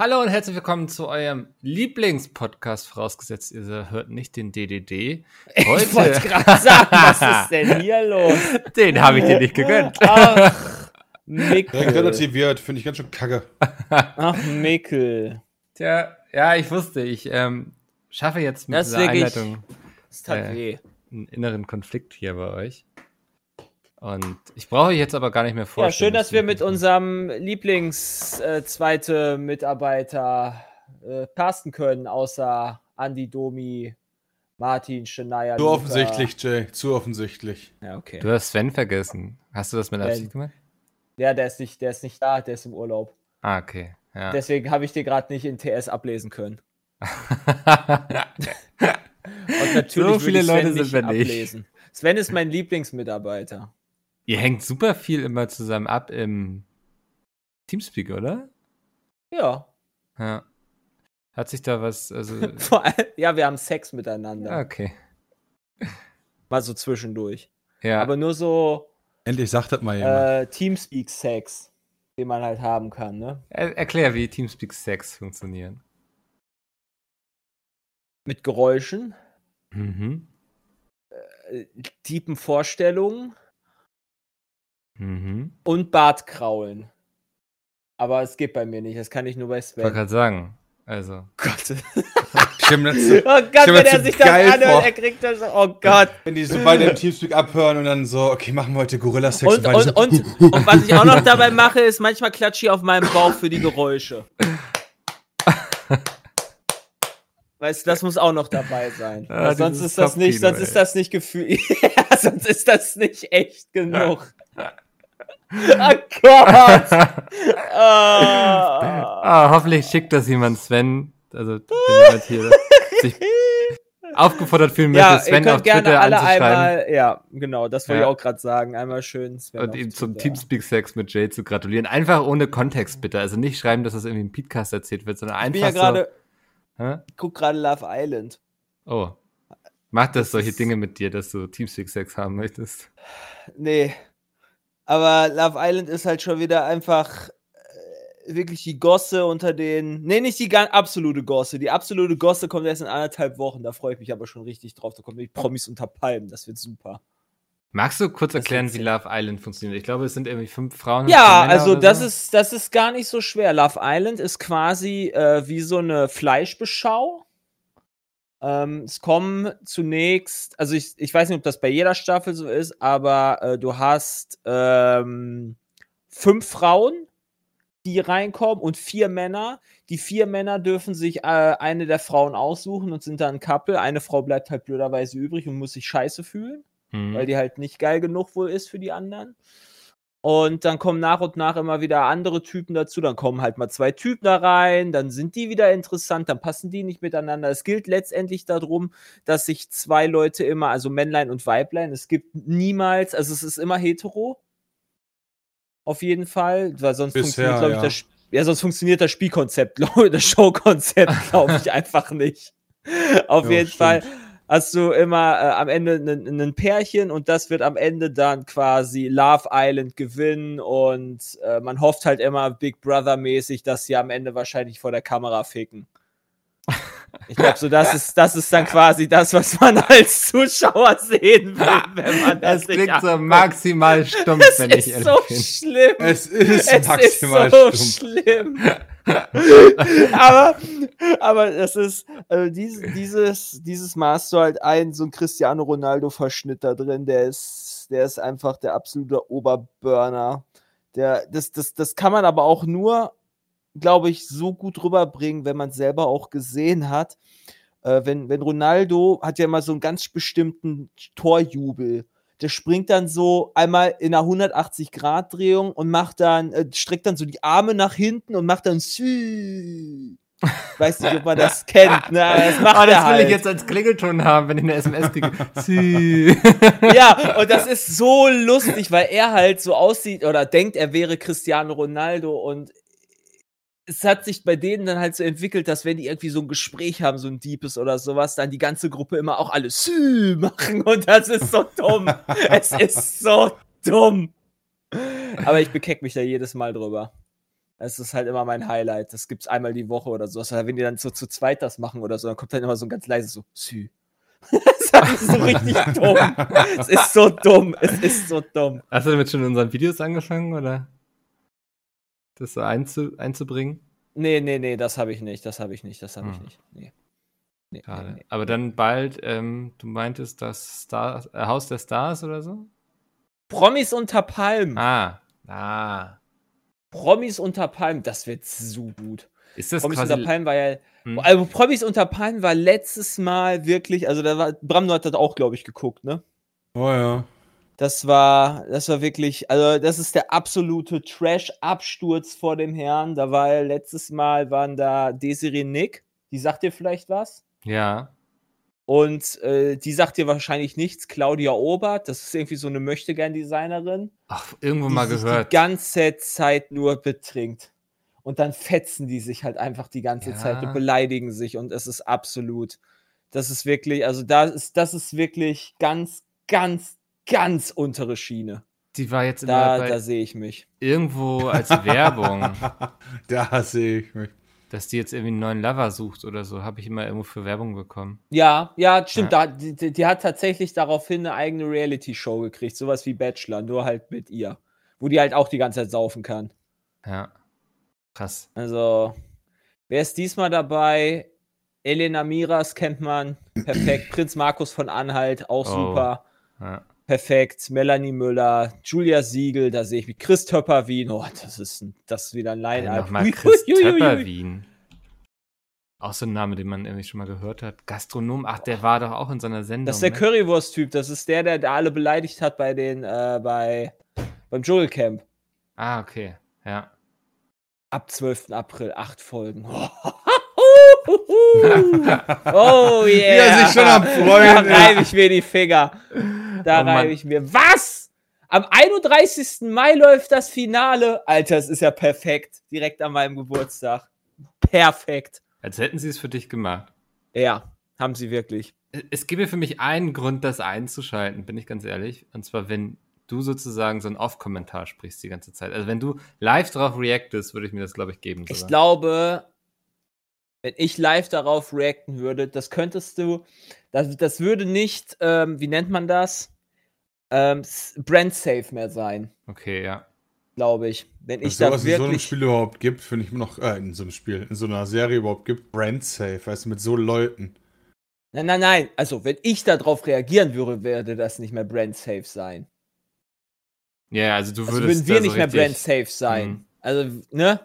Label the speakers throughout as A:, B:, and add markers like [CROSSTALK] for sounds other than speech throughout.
A: Hallo und herzlich willkommen zu eurem Lieblingspodcast, vorausgesetzt ihr hört nicht den DDD. Heute,
B: Ich wollte gerade sagen, was ist denn hier los? [LAUGHS]
A: den habe ich dir nicht gegönnt.
B: Ach,
C: Direkt
B: Mickel.
C: relativiert, finde ich ganz schön kacke. [LAUGHS]
B: Ach, Mickel.
A: Tja, ja, ich wusste, ich ähm, schaffe jetzt mit
B: Das ist
A: dieser
B: wirklich-
A: Einleitung Äh,
B: weh.
A: einen inneren Konflikt hier bei euch. Und ich brauche euch jetzt aber gar nicht mehr
B: Ja,
A: vorstellen.
B: schön, dass wir mit
A: uns
B: unserem Lieblings-zweite Mitarbeiter äh, casten können, außer Andi, Domi, Martin, Shania.
C: Zu
B: Luca.
C: offensichtlich, Jay, zu offensichtlich.
B: Ja, okay.
A: Du hast Sven vergessen. Hast du das mit. Absicht gemacht?
B: Ja, der ist, nicht, der ist nicht da, der ist im Urlaub.
A: Ah, okay. Ja.
B: Deswegen habe ich dir gerade nicht in TS ablesen können. [LAUGHS] Und natürlich
A: So viele Leute sind wir nicht.
B: ablesen. Sven ist mein Lieblingsmitarbeiter.
A: Ihr hängt super viel immer zusammen ab im Teamspeak, oder?
B: Ja.
A: Ja. Hat sich da was, also. [LAUGHS]
B: Vor allem, ja, wir haben Sex miteinander.
A: Okay. [LAUGHS]
B: Mal so zwischendurch.
A: Ja.
B: Aber nur so
C: Endlich sagt das mal jemand.
B: äh, Teamspeak-Sex, den man halt haben kann, ne?
A: Er erklär, wie Teamspeak Sex funktionieren.
B: Mit Geräuschen,
A: Mhm.
B: äh, tiefen Vorstellungen
A: Mhm.
B: und Bartkraulen. Aber es geht bei mir nicht, das kann ich nur bei
A: Ich wollte
B: Sven.
A: gerade sagen. Also.
B: Gott.
C: Stimmt, das,
B: Oh Gott,
C: mir [LAUGHS]
B: wenn er sich das anhört,
C: vor.
B: er kriegt das so, oh Gott.
C: wenn die so beide im Teamspeak abhören und dann so, okay, machen wir heute Gorilla-Sex.
B: Und, und,
C: so,
B: und, [LAUGHS] und was ich auch noch dabei mache, ist manchmal klatsche ich auf meinem Bauch für die Geräusche. Weißt du, das muss auch noch dabei sein.
A: Ah,
B: Weil sonst ist das nicht, sonst ist das nicht Gefühl. [LAUGHS] ja, sonst ist das nicht echt genug. [LAUGHS] oh Gott! [LAUGHS] Ah.
A: Hoffentlich schickt das jemand Sven. Also, wenn jemand hier sich [LAUGHS] aufgefordert fühlen möchte,
B: ja,
A: Sven auf
B: gerne
A: Twitter
B: alle
A: anzuschreiben
B: einmal, ja, genau, das wollte
A: Ja.
B: ich auch gerade sagen. Einmal schön Sven
A: und ihm zum
B: Twitter.
A: Teamspeak Sex mit Jay zu gratulieren. Einfach ohne Kontext, bitte. Also nicht schreiben, dass das irgendwie im Podcast erzählt wird, sondern
B: Ich bin
A: einfach
B: ja gerade,
A: so. Hä?
B: ich guck gerade Love Island.
A: Oh. Macht das solche Dinge mit dir, dass du Teamspeak Sex haben möchtest?
B: Nee. Aber Love Island ist halt schon wieder einfach äh, wirklich die Gosse unter den. Nee, nicht die ganz absolute Gosse. Die absolute Gosse kommt erst in anderthalb Wochen. Da freue ich mich aber schon richtig drauf. Da kommen die Promis unter Palmen. Das wird super.
A: Magst du kurz
B: Das
A: erklären, wie. Love Island funktioniert? Ich glaube, es sind irgendwie fünf Frauen.
B: Ja,
A: Männer
B: also das
A: so.
B: ist, das ist gar nicht so schwer. Love Island ist quasi äh, wie so eine Fleischbeschau. Ähm, es kommen zunächst, also ich, ich weiß nicht, ob das bei jeder Staffel so ist, aber äh, du hast ähm, fünf Frauen, die reinkommen und vier Männer. Die vier Männer dürfen sich äh, eine der Frauen aussuchen und sind dann ein Couple. Eine Frau bleibt halt blöderweise übrig und muss sich scheiße fühlen
A: Hm.
B: weil die halt nicht geil genug wohl ist für die anderen. Und dann kommen nach und nach immer wieder andere Typen dazu. Dann kommen halt mal zwei Typen da rein, dann sind die wieder interessant, dann passen die nicht miteinander. Es gilt letztendlich darum, dass sich zwei Leute immer, also Männlein und Weiblein, es gibt niemals, also es ist immer hetero. Auf jeden Fall, weil sonst
C: Bisher,
B: funktioniert, glaube ich,
C: ja.
B: das Sp- ja, sonst funktioniert das Spielkonzept, [LAUGHS] das Showkonzept, glaube ich, einfach nicht. Auf
C: Ja,
B: jeden
C: stimmt.
B: Fall hast du immer äh, am Ende ein Pärchen und das wird am Ende dann quasi Love Island gewinnen und äh, man hofft halt immer Big Brother mäßig, dass sie am Ende wahrscheinlich vor der Kamera ficken. Ich glaube, so das ist das ist dann quasi das, was man als Zuschauer sehen will, wenn man das,
A: Das klingt so maximal stumpf,
B: Das
A: wenn ich
B: ist
A: ehrlich
B: so
A: bin.
B: schlimm.
C: Es ist
B: Es
C: maximal
B: ist so
C: stumpf.
B: schlimm. [LAUGHS] aber, aber das ist, also dieses, dieses, dieses hast du halt einen, so ein Cristiano Ronaldo-Verschnitt da drin, der ist, der ist einfach der absolute Oberburner. Der, das, das, das kann man aber auch nur, glaube ich, so gut rüberbringen, wenn man es selber auch gesehen hat. Äh, wenn, wenn Ronaldo hat ja immer so einen ganz bestimmten Torjubel. Der springt dann so einmal in einer 180-Grad-Drehung und macht dann, äh, streckt dann so die Arme nach hinten und macht dann Sü. Weiß nicht, ob man das [LAUGHS] kennt, ne? Das macht
A: Oh, das will
B: halt.
A: ich jetzt als Klingelton haben, wenn ich eine SMS kriege. [LAUGHS]
B: Ja, und das ist so lustig, weil er halt so aussieht oder denkt, er wäre Cristiano Ronaldo und es hat sich bei denen dann halt so entwickelt, dass wenn die irgendwie so ein Gespräch haben, so ein Diebes oder sowas, dann die ganze Gruppe immer auch alle Sü machen [LAUGHS] und das ist so dumm. es ist so dumm. Aber ich bekeck mich da jedes Mal drüber. Es ist halt immer mein Highlight. Das gibt's einmal die Woche oder so. Also wenn die dann so zu zweit das machen oder so, dann kommt dann immer so ein ganz leises so Sü. [LAUGHS] das ist so richtig dumm. Es ist so dumm. Es ist so dumm.
A: Hast du damit schon in unseren Videos angefangen, oder? Das so einzu einzubringen?
B: Nee, nee, nee, das habe ich nicht. Das habe ich nicht. Das habe ich
A: Hm.
B: nicht. Nee. Nee, nee, nee.
A: Aber dann bald, ähm, du meintest das Star äh, Haus der Stars oder so?
B: Promis unter Palmen.
A: Ah. Ah.
B: Promis unter Palmen. Das wird so gut.
A: Ist das
B: Promis
A: quasi.
B: unter Palmen war ja.
A: Hm.
B: Also Promis unter Palmen war letztes Mal wirklich. Also da war. Bram hat das auch, glaube ich, geguckt, ne?
C: Oh ja.
B: Das war, das war wirklich, also das ist der absolute Trash-Absturz vor dem Herrn. Da war ja letztes Mal waren da Desiree Nick, die sagt dir vielleicht was.
A: Ja.
B: Und äh, die sagt dir wahrscheinlich nichts. Claudia Obert, das ist irgendwie so eine Möchtegern-Designerin,
A: Ach, irgendwo mal gehört.
B: die ganze Zeit nur betrinkt. Und dann fetzen die sich halt einfach die ganze
A: Ja.
B: Zeit und beleidigen sich. Und es ist absolut, das ist wirklich, also da ist, das ist wirklich ganz, ganz, ganz untere Schiene.
A: Die war jetzt immer
B: Da,
A: bei
B: da sehe ich mich.
A: irgendwo [LAUGHS] als Werbung,
C: da sehe ich mich.
A: dass die jetzt irgendwie einen neuen Lover sucht oder so. Habe ich immer irgendwo für Werbung bekommen.
B: Ja, ja, stimmt.
A: Ja.
B: Da, die, die die hat tatsächlich daraufhin eine eigene Reality-Show gekriegt, sowas wie Bachelor, nur halt mit ihr. Wo die halt auch die ganze Zeit saufen kann.
A: Ja. Krass.
B: Also, wer ist diesmal dabei? Elena Miras kennt man. Perfekt. Prinz Markus von Anhalt, auch
A: Oh.
B: super.
A: Ja.
B: Perfekt. Melanie Müller, Julia Siegel, da sehe ich mich. Chris Töpper-Wien. Oh, das ist, ein, das ist wieder ein Line-Up.
A: Nochmal Chris. Töpper-Wien. Auch so ein Name, den man irgendwie schon mal gehört hat. Gastronom. Ach, der war doch auch in so einer Sendung.
B: Das ist der
A: ne?
B: Currywurst-Typ. Das ist der, der, der alle beleidigt hat bei den, äh, bei, beim Dschungelcamp.
A: Ah, okay. Ja.
B: Ab 12. April, acht Folgen. [LAUGHS] oh yeah. [LAUGHS]
C: Wie er sich schon am [LAUGHS]
B: Da
C: Freuen ist.
B: reibe ich mir die Finger. Da
A: Oh
B: reibe ich mir. Was? Am 31. Mai läuft das Finale. Alter, es ist ja perfekt. Direkt an meinem Geburtstag. Perfekt.
A: Als hätten sie es für dich gemacht.
B: Ja, haben sie wirklich.
A: Es gäbe für mich einen Grund, das einzuschalten, bin ich ganz ehrlich. Und zwar, wenn du sozusagen so einen Off-Kommentar sprichst die ganze Zeit. Also wenn du live drauf reactest, würde ich mir das, glaube ich, geben.
B: Ich
A: sogar.
B: glaube, wenn ich live darauf reacten würde, das könntest du, das, das würde nicht, ähm, wie nennt man das? Ähm, s- brand safe mehr sein,
A: Okay, ja.
B: glaube ich. Wenn ich
C: Was
B: da
C: sowas in so einem
B: wirklich.
C: Spiel überhaupt gibt, finde ich immer noch, äh, in so einem Spiel, in so einer Serie überhaupt gibt, brand safe, weißt du, mit so Leuten.
B: Nein, nein, nein. Also, wenn ich darauf reagieren würde, würde das nicht mehr brand safe sein.
A: Ja, also du
B: Also
A: würdest
B: würden wir
A: da
B: nicht
A: so
B: mehr
A: richtig,
B: brand safe sein.
A: Mhm.
B: Also, ne?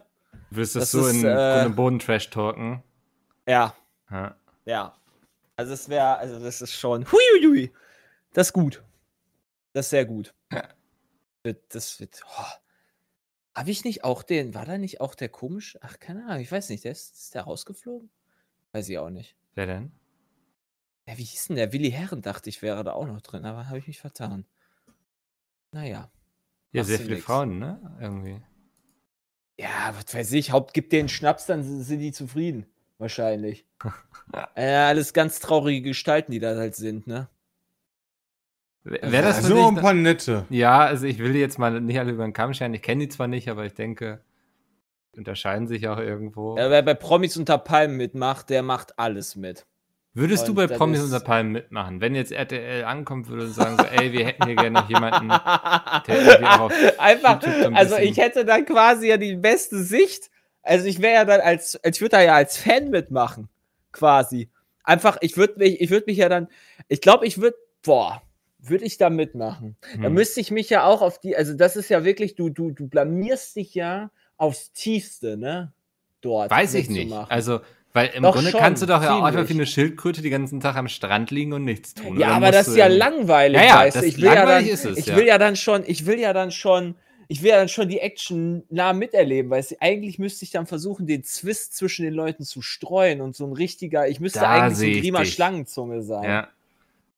A: Würdest das,
B: Das
A: so
B: ist,
A: in
B: äh,
A: Boden Trash talken.
B: Ja,
A: Ja.
B: ja. Also, es wäre, also, das ist schon. Huiuiui. Das ist gut. Das ist sehr gut. Wird- Das wird. Oh. Habe ich nicht auch den, war da nicht auch der komisch? Ach, keine Ahnung, ich weiß nicht, der ist, ist der rausgeflogen? Weiß ich auch nicht.
A: Wer denn?
B: Ja, wie hieß denn der? Willi Herren dachte ich, wäre da auch noch drin, aber habe ich mich vertan. Naja.
A: Ja, sehr viele
B: nix.
A: Frauen, ne? Irgendwie.
B: Ja, was weiß ich, Haupt gibt denen Schnaps, dann sind sind die zufrieden. Wahrscheinlich. [LAUGHS] ja, alles ganz traurige Gestalten, die da halt sind, ne?
A: Wäre das für
C: so ein paar nette.
A: Ja, also ich will die jetzt mal nicht alle über den Kamm scheren. Ich kenne die zwar nicht, aber ich denke, die unterscheiden sich auch irgendwo.
B: Ja, wer bei Promis unter Palmen mitmacht, der macht alles mit.
A: Würdest du
B: und
A: bei
B: das
A: Promis unter Palmen mitmachen? Wenn jetzt RTL ankommen würde und sagen so, ey, wir hätten hier gerne noch jemanden, [LAUGHS] der irgendwie auch auf
B: Einfach,
A: so ein
B: also ich hätte dann quasi ja die beste Sicht. Also ich wäre ja dann als, ich würde da ja als Fan mitmachen, quasi. Einfach, ich würde mich, ich würde mich ja dann, ich glaube, ich würde, boah, würde ich da mitmachen. Da
A: Hm.
B: müsste ich mich ja auch auf die, also das ist ja wirklich, du, du, du blamierst dich ja aufs Tiefste, ne? Dort.
A: Weiß ich nicht. Also, weil im
B: Doch
A: Grunde
B: schon,
A: kannst du doch ja auch einfach wie eine Schildkröte die ganzen Tag am Strand liegen und nichts tun.
B: Ja, aber das ist ja langweilig,
A: Ja,
B: weißt du. Ich will ja dann,
A: langweilig ist es,
B: ich
A: ja.
B: will ja dann schon, ich will ja dann schon ich will ja dann schon die Action nah miterleben, weil eigentlich müsste ich dann versuchen, den Zwist zwischen den Leuten zu streuen und so ein richtiger, ich müsste
A: Da
B: eigentlich so ein Grima
A: dich.
B: Schlangentzunge sein.
A: Ja.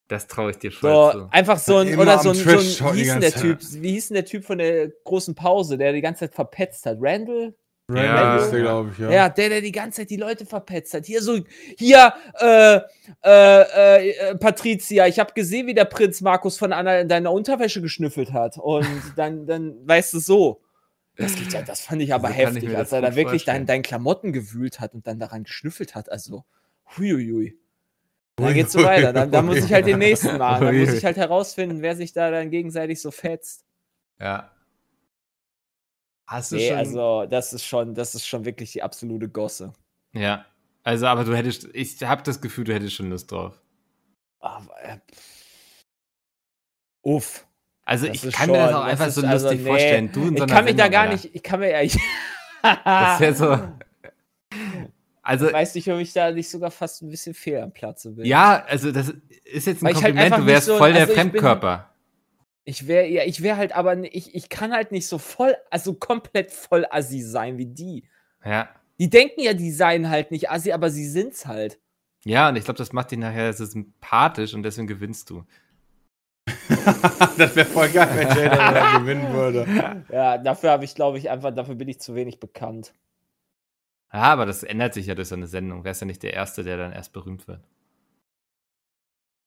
A: Das traue ich dir voll
B: So,
A: zu.
B: einfach so ein, oder so ein, so ein wie
C: die
B: hieß denn der Typ, wie hieß denn der Typ von der großen Pause, der die ganze Zeit verpetzt hat? Randall?
C: Randy
A: Ja.
C: ist der, glaube ich, ja.
B: Ja. der, der die ganze Zeit die Leute verpetzt hat. Hier so, hier, äh, äh, äh, Patricia, ich habe gesehen, wie der Prinz Markus von Anna in deiner Unterwäsche geschnüffelt hat. Und [LAUGHS] dann, dann weißt du so. Das geht ja, das fand ich aber
A: So ich
B: heftig,
A: mir
B: als er da wirklich dein,
A: vorstellen.
B: dein Klamotten gewühlt hat und dann daran geschnüffelt hat. Also, huiuiui. Dann geht's so weiter. Dann, dann muss ich halt den nächsten [LAUGHS] machen. Dann muss ich halt herausfinden, wer sich da dann gegenseitig so fetzt.
A: Ja. Hast du
B: Nee,
A: schon.
B: also das ist schon, das ist schon wirklich die absolute Gosse.
A: ja. Also, aber du hättest, ich habe das Gefühl, du hättest schon Lust drauf.
B: Aber, äh, uff.
A: Also,
B: Das
A: ich
B: ist
A: kann mir das
B: schon-
A: auch
B: das
A: einfach
B: ist
A: so
B: also,
A: lustig
B: nee.
A: vorstellen. Du in so
B: Ich kann mich da gar nicht, ich kann mir ja,
A: Das wäre so. [LAUGHS] Also,
B: weiß nicht, ob ich da nicht sogar fast ein bisschen fehl am Platze bin.
A: ja, also, das ist jetzt ein
B: Weil ich halt
A: Kompliment.
B: einfach
A: du wärst
B: so-
A: voll der
B: also ich
A: Fremdkörper.
B: Ich wäre, ja, ich wäre halt aber, ich, ich kann halt nicht so voll, also komplett voll assi sein wie die.
A: Ja.
B: Die denken ja, die seien halt nicht assi, aber sie sind's halt.
A: Ja, und ich glaube, das macht dich nachher so sympathisch und deswegen gewinnst du. [LAUGHS]
C: das wäre voll geil, wenn Jada da [LAUGHS] gewinnen würde.
B: Ja, dafür habe ich, glaube ich, einfach, dafür bin ich zu wenig bekannt.
A: Ja, aber das ändert sich ja durch so eine Sendung. Wärst ja nicht der Erste, der dann erst berühmt wird.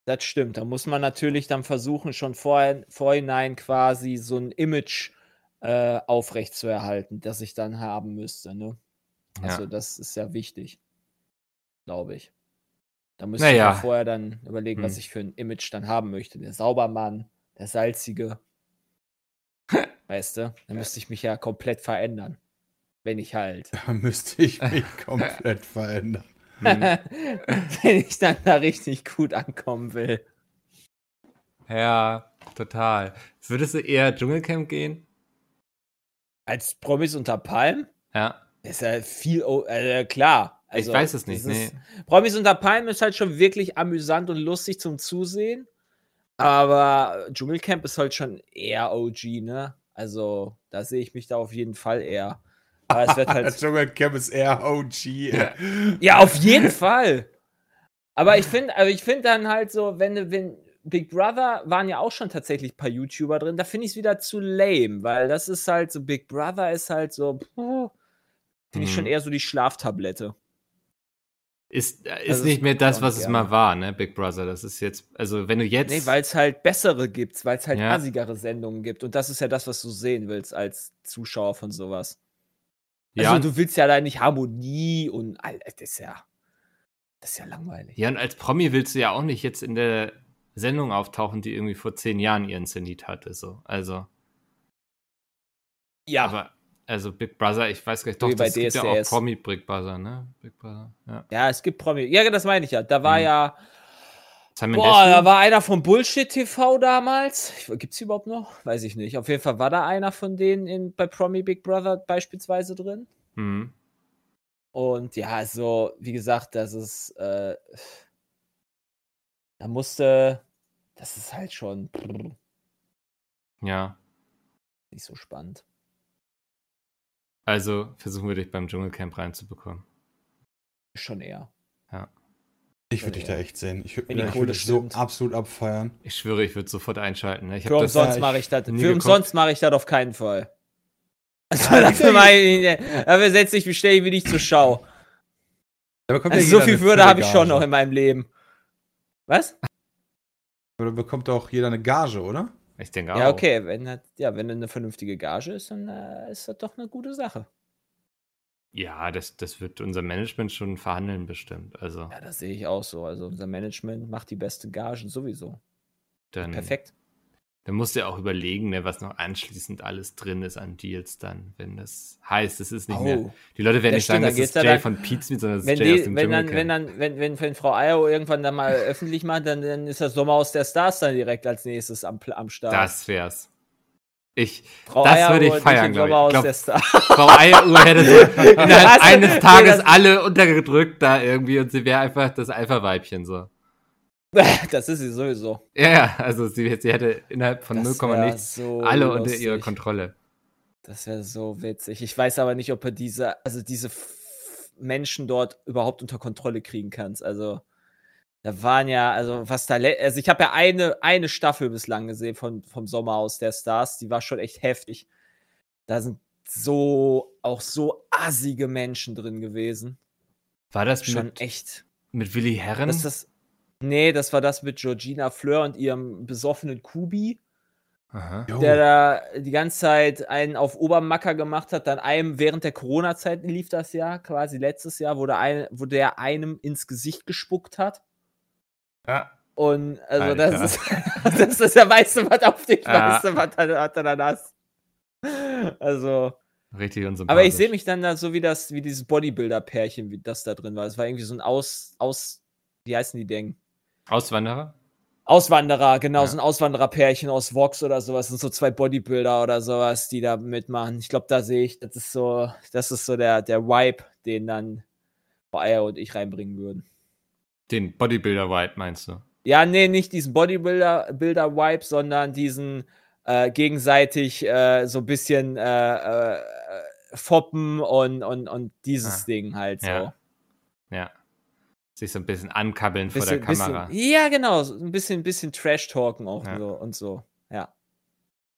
B: Das stimmt. Da muss man natürlich dann versuchen, schon vorhin, vorhinein quasi so ein Image äh, aufrechtzuerhalten, das ich dann haben müsste. Ne? Also,
A: Ja.
B: das ist ja wichtig. Glaube ich. Da müsste
A: Naja.
B: ich mir vorher dann überlegen, was
A: Hm.
B: ich für ein Image dann haben möchte. Der Saubermann, der Salzige. [LAUGHS] weißt du? Da müsste ich mich ja komplett verändern. Wenn ich halt.
C: Da müsste ich mich [LAUGHS] komplett verändern. [LAUGHS]
B: Wenn ich dann da richtig gut ankommen will.
A: Ja, total. Würdest du eher Dschungelcamp gehen?
B: Als Promis unter Palmen?
A: Ja.
B: Ist ja viel, äh, klar. Also,
A: ich weiß es nicht. Nee.
B: ist- Promis unter Palmen ist halt schon wirklich amüsant und lustig zum Zusehen. Aber Dschungelcamp ist halt schon eher OG, ne? Also, da sehe ich mich da auf jeden Fall eher. Aber es wird
C: Das
B: halt.
C: Dschungelcamp ist eher OG.
A: Ja.
B: ja, auf jeden Fall. Aber ich finde, aber ich finde dann halt so, wenn, du- wenn Big Brother waren ja auch schon tatsächlich ein paar YouTuber drin, da finde ich es wieder zu lame, weil das ist halt so, Big Brother ist halt so, finde ich schon
A: Mhm.
B: eher so die Schlaftablette.
A: Ist, äh, ist
B: Also,
A: nicht mehr das, was es
B: gerne.
A: mal war, ne? Big Brother. Das ist jetzt, also wenn du jetzt.
B: Nee, weil es halt bessere gibt, weil es halt
A: Ja.
B: assigere Sendungen gibt. Und das ist ja das, was du sehen willst als Zuschauer von sowas.
A: Ja,
B: Also du willst ja da nicht Harmonie und all das ist ja. Das ist ja langweilig.
A: ja, und als Promi willst du ja auch nicht jetzt in der Sendung auftauchen, die irgendwie vor zehn Jahren ihren Zenit hatte. So. Also,
B: Ja,
A: aber, also Big Brother, ich weiß gar nicht, doch, das gibt ja auch. Promi Big Brother, ne? Big Brother, ja.
B: ja, es gibt Promi. Ja, das meine ich ja. Da war
A: Mhm.
B: ja. Boah, da war einer von Bullshit TV damals. Gibt es überhaupt noch? Weiß ich nicht. Auf jeden Fall war da einer von denen in, bei Promi Big Brother beispielsweise drin.
A: Mhm.
B: Und ja, also, wie gesagt, das ist, äh, da musste, das ist halt schon
A: Ja.
B: nicht so spannend.
A: Also versuchen wir dich beim Dschungelcamp reinzubekommen.
B: Schon eher.
C: Ich würde dich da echt sehen. Ich würde
B: Wenn die
C: ich
B: Kohle
C: würd dich so
B: stimmt.
C: absolut abfeiern.
A: Ich schwöre, ich würde sofort einschalten. Ne? Ich
B: Für
A: das.
B: umsonst
C: ich
B: mache ich das.
A: nie
B: Für
A: geguckt.
B: umsonst mache ich das auf keinen Fall. [LAUGHS] Also,
C: Ja, [LAUGHS]
B: dafür, mach ich, dafür setze ich mich, stelle ich mich nicht zur Schau.
C: Da bekommt
B: Also,
C: ja
B: so
C: jeder
B: viel
C: eine
B: Würde habe ich
C: Gage.
B: schon noch in meinem Leben. Was?
C: Aber da bekommt auch jeder eine Gage, oder?
A: Ich denke auch.
B: Ja, okay. Wenn das, ja, wenn das eine vernünftige Gage ist, dann äh, ist das doch eine gute Sache.
A: Ja, das, das wird unser Management schon verhandeln, bestimmt. Also,
B: Ja, das sehe ich auch so. Also, unser Management macht die beste Gagen sowieso.
A: dann,
B: Perfekt.
A: dann musst du ja auch überlegen, ne, was noch anschließend alles drin ist an Deals dann, wenn das heißt, es ist nicht mehr.
B: Oh.
A: Die Leute werden nicht
B: stimmt,
A: sagen, das ist
B: ja
A: Jay
B: dann-
A: von Pizza, sondern das ist Jay aus
B: die,
A: dem
B: wenn, dann, wenn, dann, wenn, wenn, wenn Frau Ayo irgendwann dann mal [LAUGHS] öffentlich macht, dann, dann ist das Sommer aus der Stars dann direkt als nächstes am, am Start.
A: Das wär's. Ich,
B: Frau
A: das
B: Eieruhr
A: würde ich feiern,
B: im
A: glaub ich. Glaub-
B: der.
A: Frau Eieruhr hätte so [LAUGHS] innerhalb eines
B: nee,
A: Tages
B: das-
A: alle untergedrückt da irgendwie und sie wäre einfach das Alpha-Weibchen so. [LAUGHS]
B: das ist sie sowieso.
A: Ja, ja, also sie, sie hätte innerhalb von
B: Das
A: 0,
B: wär
A: nichts
B: so
A: alle unter
B: lustig.
A: ihrer Kontrolle.
B: Das wäre so witzig. Ich weiß aber nicht, ob er diese, also diese Menschen dort überhaupt unter Kontrolle kriegen kannst. Also, da waren ja, also was da, also ich habe ja eine, eine Staffel bislang gesehen von, vom Sommer aus der Stars, die war schon echt heftig. Da sind so, auch so assige Menschen drin gewesen.
A: War das
B: Schon
A: mit,
B: echt.
A: mit Willi Herren?
B: Das, das, nee, das war das mit Georgina Fleur und ihrem besoffenen Kubi.
A: Aha.
B: Der da die ganze Zeit einen auf Obermacker gemacht hat, dann einem während der Corona-Zeit lief das ja, quasi letztes Jahr, wo der, ein, wo der einem ins Gesicht gespuckt hat.
A: Ja.
B: Und also
A: Alter. [LAUGHS]
B: das ist, das ist weißt du was auf dich,
A: Ja.
B: du was er dann hast. Also,
A: Richtig und
B: aber ich sehe mich dann da so wie das, wie dieses Bodybuilder-Pärchen, wie das da drin war. Das war irgendwie so ein Aus, Aus, wie heißen die Ding?
A: Auswanderer?
B: Auswanderer, genau,
A: Ja.
B: so ein Auswandererpärchen aus Vox oder sowas. Das sind so zwei Bodybuilder oder sowas, die da mitmachen. Ich glaube, da sehe ich, das ist so, das ist so der, der Vibe, den dann Eier und ich reinbringen würden.
A: Den Bodybuilder-Vibe meinst du?
B: Ja, nee, nicht diesen Bodybuilder-Vibe, sondern diesen äh, gegenseitig äh, so ein bisschen äh, äh, foppen und, und, und dieses
A: Ah,
B: Ding halt so.
A: ja. Ja. Sich so ein bisschen ankabbeln vor
B: Bisschen,
A: der Kamera.
B: bisschen, ja, genau, so ein bisschen, bisschen Trash-Talken auch
A: Ja.
B: so und so. Ja.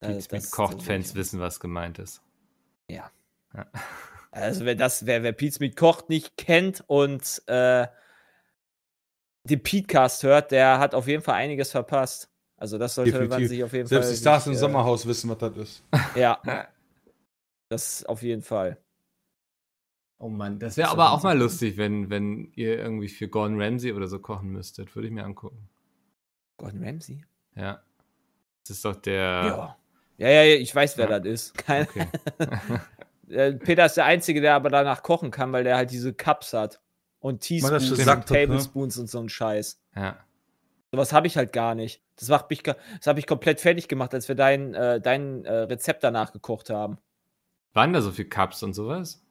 A: Die
B: das-
A: mit Kocht-Fans wissen, was gemeint ist.
B: Ja.
A: Ja.
B: Also wer das, wer, wer Pete mit Kocht nicht kennt und äh, den Petecast hört, der hat auf jeden Fall einiges verpasst. Also das sollte man
C: Definitiv.
B: sich auf jeden
C: Selbst
B: Fall.
C: die Stars im
B: äh,
C: Sommerhaus wissen, was das ist. [LAUGHS]
B: Ja. [LAUGHS] Das auf jeden Fall.
A: Oh Mann, das wäre
B: Das
A: aber auch mal lustig, wenn, wenn ihr irgendwie für Gordon Ramsay oder so kochen müsstet. Würde ich mir angucken.
B: Gordon Ramsay?
A: Ja. Das ist doch der.
B: Ja. Ja, ja, ja, ich weiß, wer
A: Ja.
B: das ist. [LAUGHS] Kein,
A: Okay.
B: äh, Peter ist der Einzige, der aber danach kochen kann, weil der halt diese Cups hat. Und Teaspoons und
C: sagt, ne?
B: Tablespoons und so ein Scheiß.
A: ja.
B: Sowas habe ich halt gar nicht. Das, macht mich, ga- das habe ich komplett fertig gemacht, als wir dein, äh, dein äh, Rezept danach gekocht haben.
A: Waren da so viele Cups und sowas?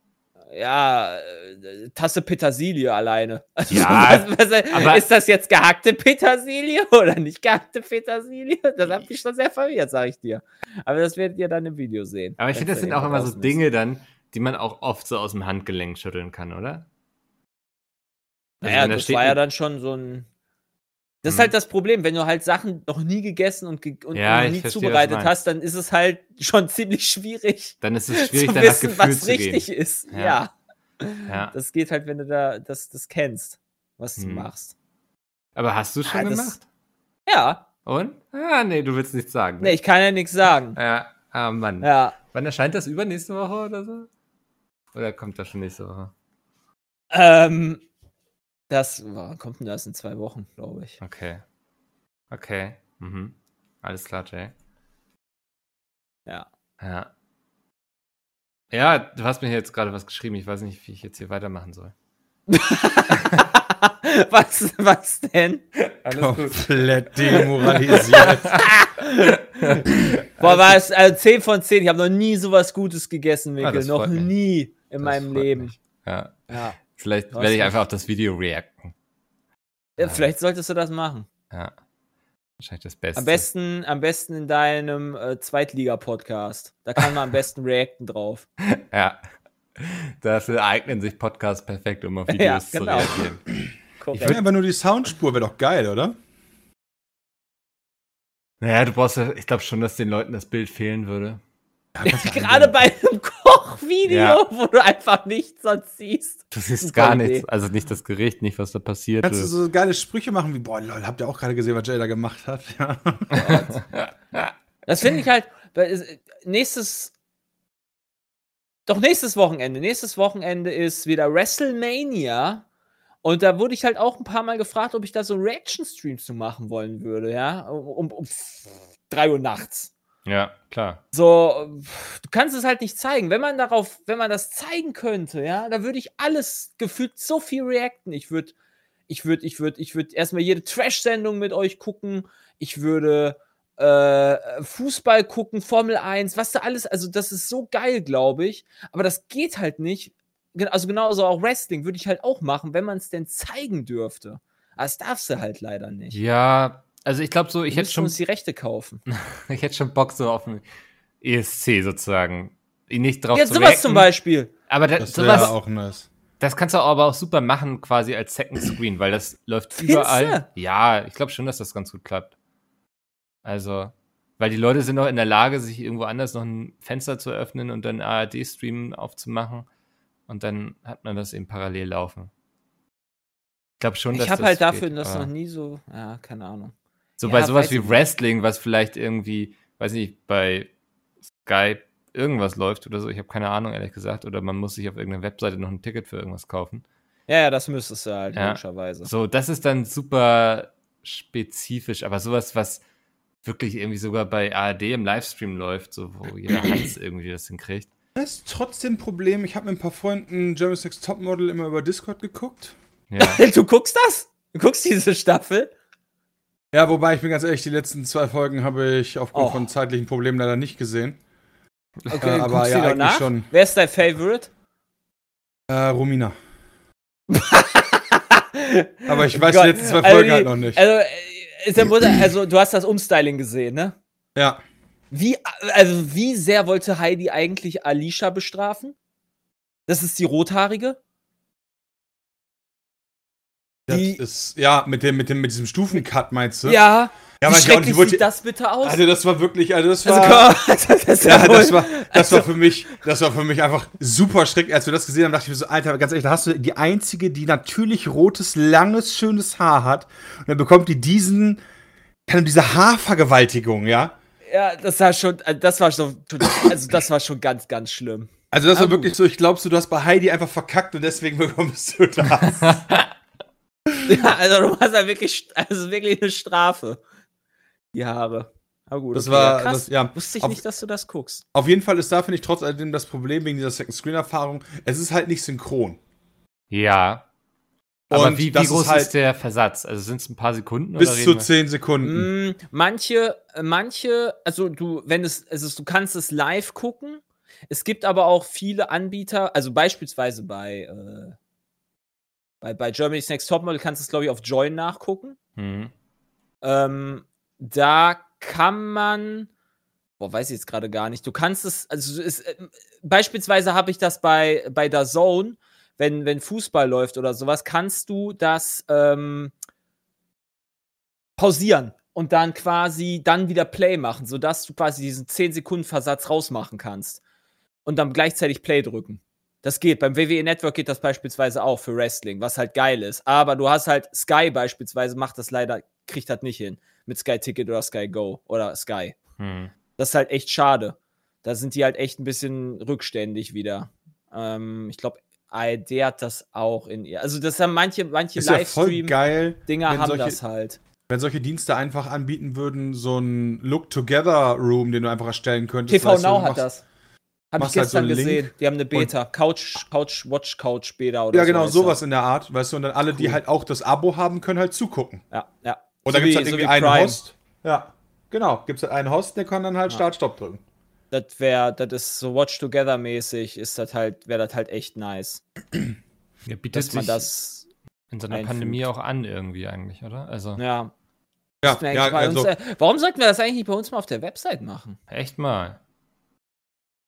B: Ja, äh, Tasse Petersilie alleine. Also,
A: Ja, [LAUGHS]
B: was, was,
A: aber-
B: ist das jetzt gehackte Petersilie [LAUGHS] oder nicht gehackte Petersilie? Das hat mich schon sehr verwirrt, sage ich dir. Aber das werdet ihr dann im Video sehen.
A: Aber ich finde, das sind auch immer so. Dinge dann, die man auch oft so aus dem Handgelenk schütteln kann, oder? Also
B: Naja, das war ja dann schon so ein. Das ist
A: Hm.
B: halt das Problem, wenn du halt Sachen noch nie gegessen und, ge und,
A: Ja,
B: nie
A: verstehe, du
B: zubereitet hast, dann ist es halt [LAUGHS] schon ziemlich schwierig,
A: Dann ist es [LAUGHS] schwierig,
B: zu wissen, was richtig ist.
A: Ja.
B: Ja.
A: Ja.
B: Das geht halt, wenn du da das, das kennst, was du
A: Hm.
B: machst.
A: Aber hast du schon
B: Ah, das-
A: gemacht?
B: Ja.
A: Und? Ah, nee, du willst nichts sagen.
B: Nee, ich kann ja nichts sagen.
A: Ja, ah, Mann.
B: Ja.
A: Wann erscheint das? Übernächste Woche oder so? Oder kommt das schon nächste Woche?
B: Ähm, das kommt denn das in zwei Wochen, glaube ich.
A: Okay. Okay. Mhm. Alles klar, Jay.
B: Ja.
A: Ja. Ja, du hast mir hier jetzt gerade was geschrieben. Ich weiß nicht, wie ich jetzt hier weitermachen soll. [LAUGHS]
B: was, was denn?
C: Komplett demoralisiert. [LAUGHS]
B: Boah, war es also 10 von 10. Ich habe noch nie sowas Gutes gegessen,
A: Ah,
B: Mikkel.
A: das
B: noch nie in
A: Das
B: meinem Leben.
A: mich. Ja.
B: Ja.
A: Vielleicht werde ich einfach auf das Video reacten.
B: ja. Vielleicht solltest du das machen.
A: Ja. Wahrscheinlich das Beste.
B: Am besten, am besten in deinem äh, Zweitliga-Podcast. Da kann man am besten [LAUGHS] reacten drauf.
A: Ja. Dafür eignen sich Podcasts perfekt, um auf [LAUGHS]
B: Ja,
A: Videos
B: genau.
A: zu reagieren.
C: Ich will einfach nur die Soundspur, wäre doch geil, oder?
A: Naja, du brauchst ja, ich glaube schon, dass den Leuten das Bild fehlen würde. [LAUGHS]
B: Gerade bei einem Kochvideo,
A: Ja.
B: wo du einfach nichts sonst siehst.
A: Du siehst
B: Super
A: gar
B: Idee.
A: nichts. Also nicht das Gericht, nicht, was da passiert
C: Kannst du
A: ist.
C: so geile Sprüche machen wie, boah, lol, habt ihr auch gerade gesehen, was Jay da gemacht hat? Ja. [LAUGHS]
B: Das finde ich halt. Nächstes. Doch nächstes Wochenende. Nächstes Wochenende ist wieder WrestleMania. Und da wurde ich halt auch ein paar Mal gefragt, ob ich da so Reaction-Streams zu machen wollen würde, ja. Um, um 3 Uhr nachts.
A: Ja, klar.
B: So, du kannst es halt nicht zeigen. Wenn man darauf, wenn man das zeigen könnte, ja, da würde ich alles gefühlt so viel reacten. Ich würde, ich würde, ich würde, ich würde erstmal jede Trash-Sendung mit euch gucken. Ich würde äh, Fußball gucken, Formel 1, was da alles, also das ist so geil, glaube ich. Aber das geht halt nicht. Also genauso auch Wrestling würde ich halt auch machen, wenn man es denn zeigen dürfte. Aber das darfst du halt leider nicht.
A: Ja, also ich glaube so, ich hätte schon,
B: uns die Rechte kaufen. [LAUGHS]
A: ich hätte schon Bock so auf ein ESC sozusagen. nicht drauf
B: Jetzt
A: zu
B: sowas
A: reacten.
B: zum Beispiel.
A: Aber da,
C: Das
A: sowas,
C: wäre auch nice.
A: das kannst du aber auch super machen, quasi als Second Screen, weil das läuft
B: Findest
A: überall. Ja, ich glaube schon, dass das ganz gut klappt. Also, weil die Leute sind auch in der Lage, sich irgendwo anders noch ein Fenster zu öffnen und dann ARD-Stream aufzumachen. Und dann hat man das eben parallel laufen. Ich glaube schon, dass
B: Ich habe
A: das
B: halt dafür
A: geht,
B: das noch nie so. Ja, keine Ahnung.
A: So
B: Ja,
A: bei sowas wie. Wrestling, was vielleicht irgendwie, weiß nicht, bei Sky irgendwas läuft oder so. Ich habe keine Ahnung, ehrlich gesagt. Oder man muss sich auf irgendeiner Webseite noch ein Ticket für irgendwas kaufen.
B: Ja, ja, das müsstest du halt,
A: Ja.
B: logischerweise.
A: So, das ist dann super spezifisch. Aber sowas, was wirklich irgendwie sogar bei ARD im Livestream läuft, so wo jeder [CLEARS THROAT] Hans irgendwie das hinkriegt.
C: Das ist trotzdem ein Problem. Ich habe mit ein paar Freunden Jeremy's Next Topmodel immer über Discord geguckt.
A: Ja. [LAUGHS]
B: Du guckst das? Du guckst diese Staffel?
C: Ja, wobei ich bin ganz ehrlich, die letzten zwei Folgen habe ich aufgrund
B: Oh.
C: von zeitlichen Problemen leider nicht gesehen.
B: Okay,
C: Äh, aber ja, eigentlich
B: nach?
C: schon.
B: Wer ist dein Favorite?
C: Äh, Romina. [LAUGHS] Aber ich weiß
B: Gott.
C: die letzten zwei
B: Also
C: Folgen
B: die-
C: halt noch nicht.
B: Also, äh, Mutter, also du hast das Umstyling gesehen, ne?
C: Ja.
B: Wie, also wie sehr wollte Heidi eigentlich Alicia bestrafen? Das ist die rothaarige?
C: Das
B: Die-
C: ist, ja, mit dem, mit dem, mit diesem Stufencut meinst du?
B: Ja.
C: Ja,
B: wie schrecklich
C: wollte-
B: sieht das bitte aus?
C: Also das war wirklich, also das
B: Also,
C: war,
B: komm, [LAUGHS] das
C: ja, das war, das
B: also-
C: war für mich, das war für mich einfach super schrecklich. Als wir das gesehen haben, dachte ich mir so, Alter, ganz ehrlich, da hast du die einzige, die natürlich rotes, langes, schönes Haar hat. Und dann bekommt die diesen, diese Haarvergewaltigung, ja?
B: Ja, das war schon, äh, das war schon, also das war schon ganz, ganz schlimm.
C: Also das war wirklich so, ich glaube, du hast bei Heidi einfach verkackt und deswegen [LAUGHS] bekommst du das. [LAUGHS] [LAUGHS]
B: Ja, also du hast ja wirklich, also wirklich eine Strafe. Die Haare. Aber gut,
C: Das
B: okay,
C: war-
B: ja, krass.
C: das- ja.
B: Wusste ich
C: Auf-
B: nicht, dass du das guckst.
C: Auf jeden Fall ist da, finde ich, trotz alledem das Problem wegen dieser Second-Screen-Erfahrung, es ist halt nicht synchron.
A: Ja. Aber
C: Und
A: wie, wie
C: das
A: groß
C: ist halt
A: ist der Versatz? Also sind es ein paar Sekunden?
C: bis
A: oder
C: zu 10 Sekunden.
B: Mm, manche, manche, also du, wenn es, also du kannst es live gucken. Es gibt aber auch viele Anbieter, also beispielsweise bei, äh, bei, bei Germany's Next Topmodel kannst du es, glaube ich, auf Join nachgucken.
A: Mhm.
B: Ähm, da kann man, boah, weiß ich jetzt gerade gar nicht. Du kannst es, also es, äh, beispielsweise habe ich das bei, bei der Zone, wenn, wenn Fußball läuft oder sowas, kannst du das ähm, pausieren und dann quasi dann wieder Play machen, sodass du quasi diesen 10 Sekunden Versatz rausmachen kannst und dann gleichzeitig Play drücken. Das geht. Beim WWE Network geht das beispielsweise auch für Wrestling, was halt geil ist. Aber du hast halt Sky beispielsweise, macht das leider, kriegt das nicht hin. Mit Sky Ticket oder Sky Go oder Sky.
A: Hm.
B: Das ist halt echt schade. Da sind die halt echt ein bisschen rückständig wieder. Ähm, ich glaube, ARD hat das auch in ihr. Also, das haben manche, manche
C: ja
B: Livestream-Dinger haben
C: solche,
B: das halt.
C: wenn solche Dienste einfach anbieten würden, so ein Look-Together-Room, den du einfach erstellen könntest.
B: TV
C: du,
B: Now
C: du
B: hat das. Habe ich
C: machst halt so
B: gestern
C: einen Link
B: gesehen. Die haben eine Beta. Couch, Couch, Watch Couch Beta oder
C: Ja,
B: so.
C: genau,
B: heißt
C: sowas in der Art, weißt du, und dann alle, die
B: Cool.
C: halt auch das Abo haben, können halt zugucken.
B: Ja, ja.
C: Und da
B: So
C: gibt's
B: wie-
C: halt
B: so
C: irgendwie
B: wie
C: einen
B: Prime.
C: Host. Ja, genau. Gibt's halt einen Host, der kann dann halt
B: Ja.
C: Start-Stopp drücken.
B: Das wäre, das ist so Watch Together mäßig, ist das halt, wäre das halt echt nice, [CLEARS THROAT]
A: Ja, bietet
B: dass man
A: sich
B: das,
A: in so einer
B: einfügt.
A: Pandemie auch an irgendwie eigentlich, oder? Also
B: ja.
C: Ja, ja also,
B: uns, äh, warum sollten wir das eigentlich nicht bei uns mal auf der Website machen?
A: echt mal.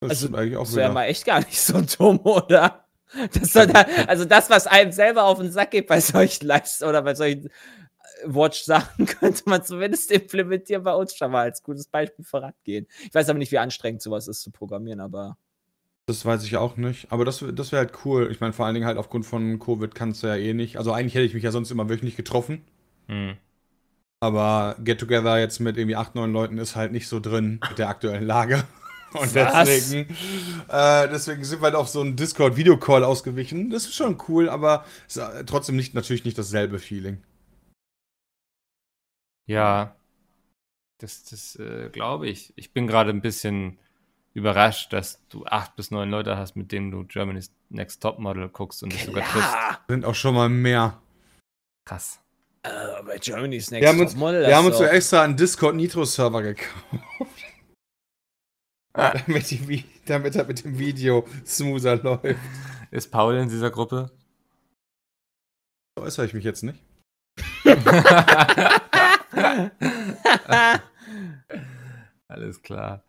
C: Das
B: also,
C: stimmt eigentlich auch
B: Das wäre mal echt gar nicht so dumm, [LAUGHS] oder? Das da, also das, was einem selber auf den Sack geht bei solchen Lives oder bei solchen äh, Watch-Sachen, [LAUGHS] könnte man zumindest implementieren bei uns schon mal als gutes Beispiel vorangehen. Ich weiß aber nicht, wie anstrengend sowas ist zu programmieren, aber
C: Das weiß ich auch nicht. Aber das, das wäre halt cool. Ich meine, vor allen Dingen halt aufgrund von Covid kannst du ja eh nicht. Also eigentlich hätte ich mich ja sonst immer wöchentlich getroffen.
A: Hm.
C: Aber Get Together jetzt mit irgendwie acht, neun Leuten ist halt nicht so drin mit der aktuellen Lage. Und
B: Was?
C: deswegen, äh, deswegen sind wir halt auf so einen Discord-Videocall ausgewichen. Das ist schon cool, aber ist äh, trotzdem nicht, natürlich nicht dasselbe Feeling.
A: Ja, das, das äh, glaube ich. Ich bin gerade ein bisschen überrascht, dass du acht bis neun Leute hast, mit denen du Germany's Next Topmodel guckst und dich sogar triffst.
C: Sind auch schon mal mehr.
A: Krass.
B: äh, bei Germany's Next
C: Wir haben uns,
B: Topmodel,
C: wir haben uns so extra einen Discord-Nitro-Server gekauft. [LAUGHS] damit, die, damit er mit dem Video smoother läuft.
A: Ist Paul in dieser Gruppe?
C: Äußere ich mich jetzt nicht. [LAUGHS]
A: Alles klar.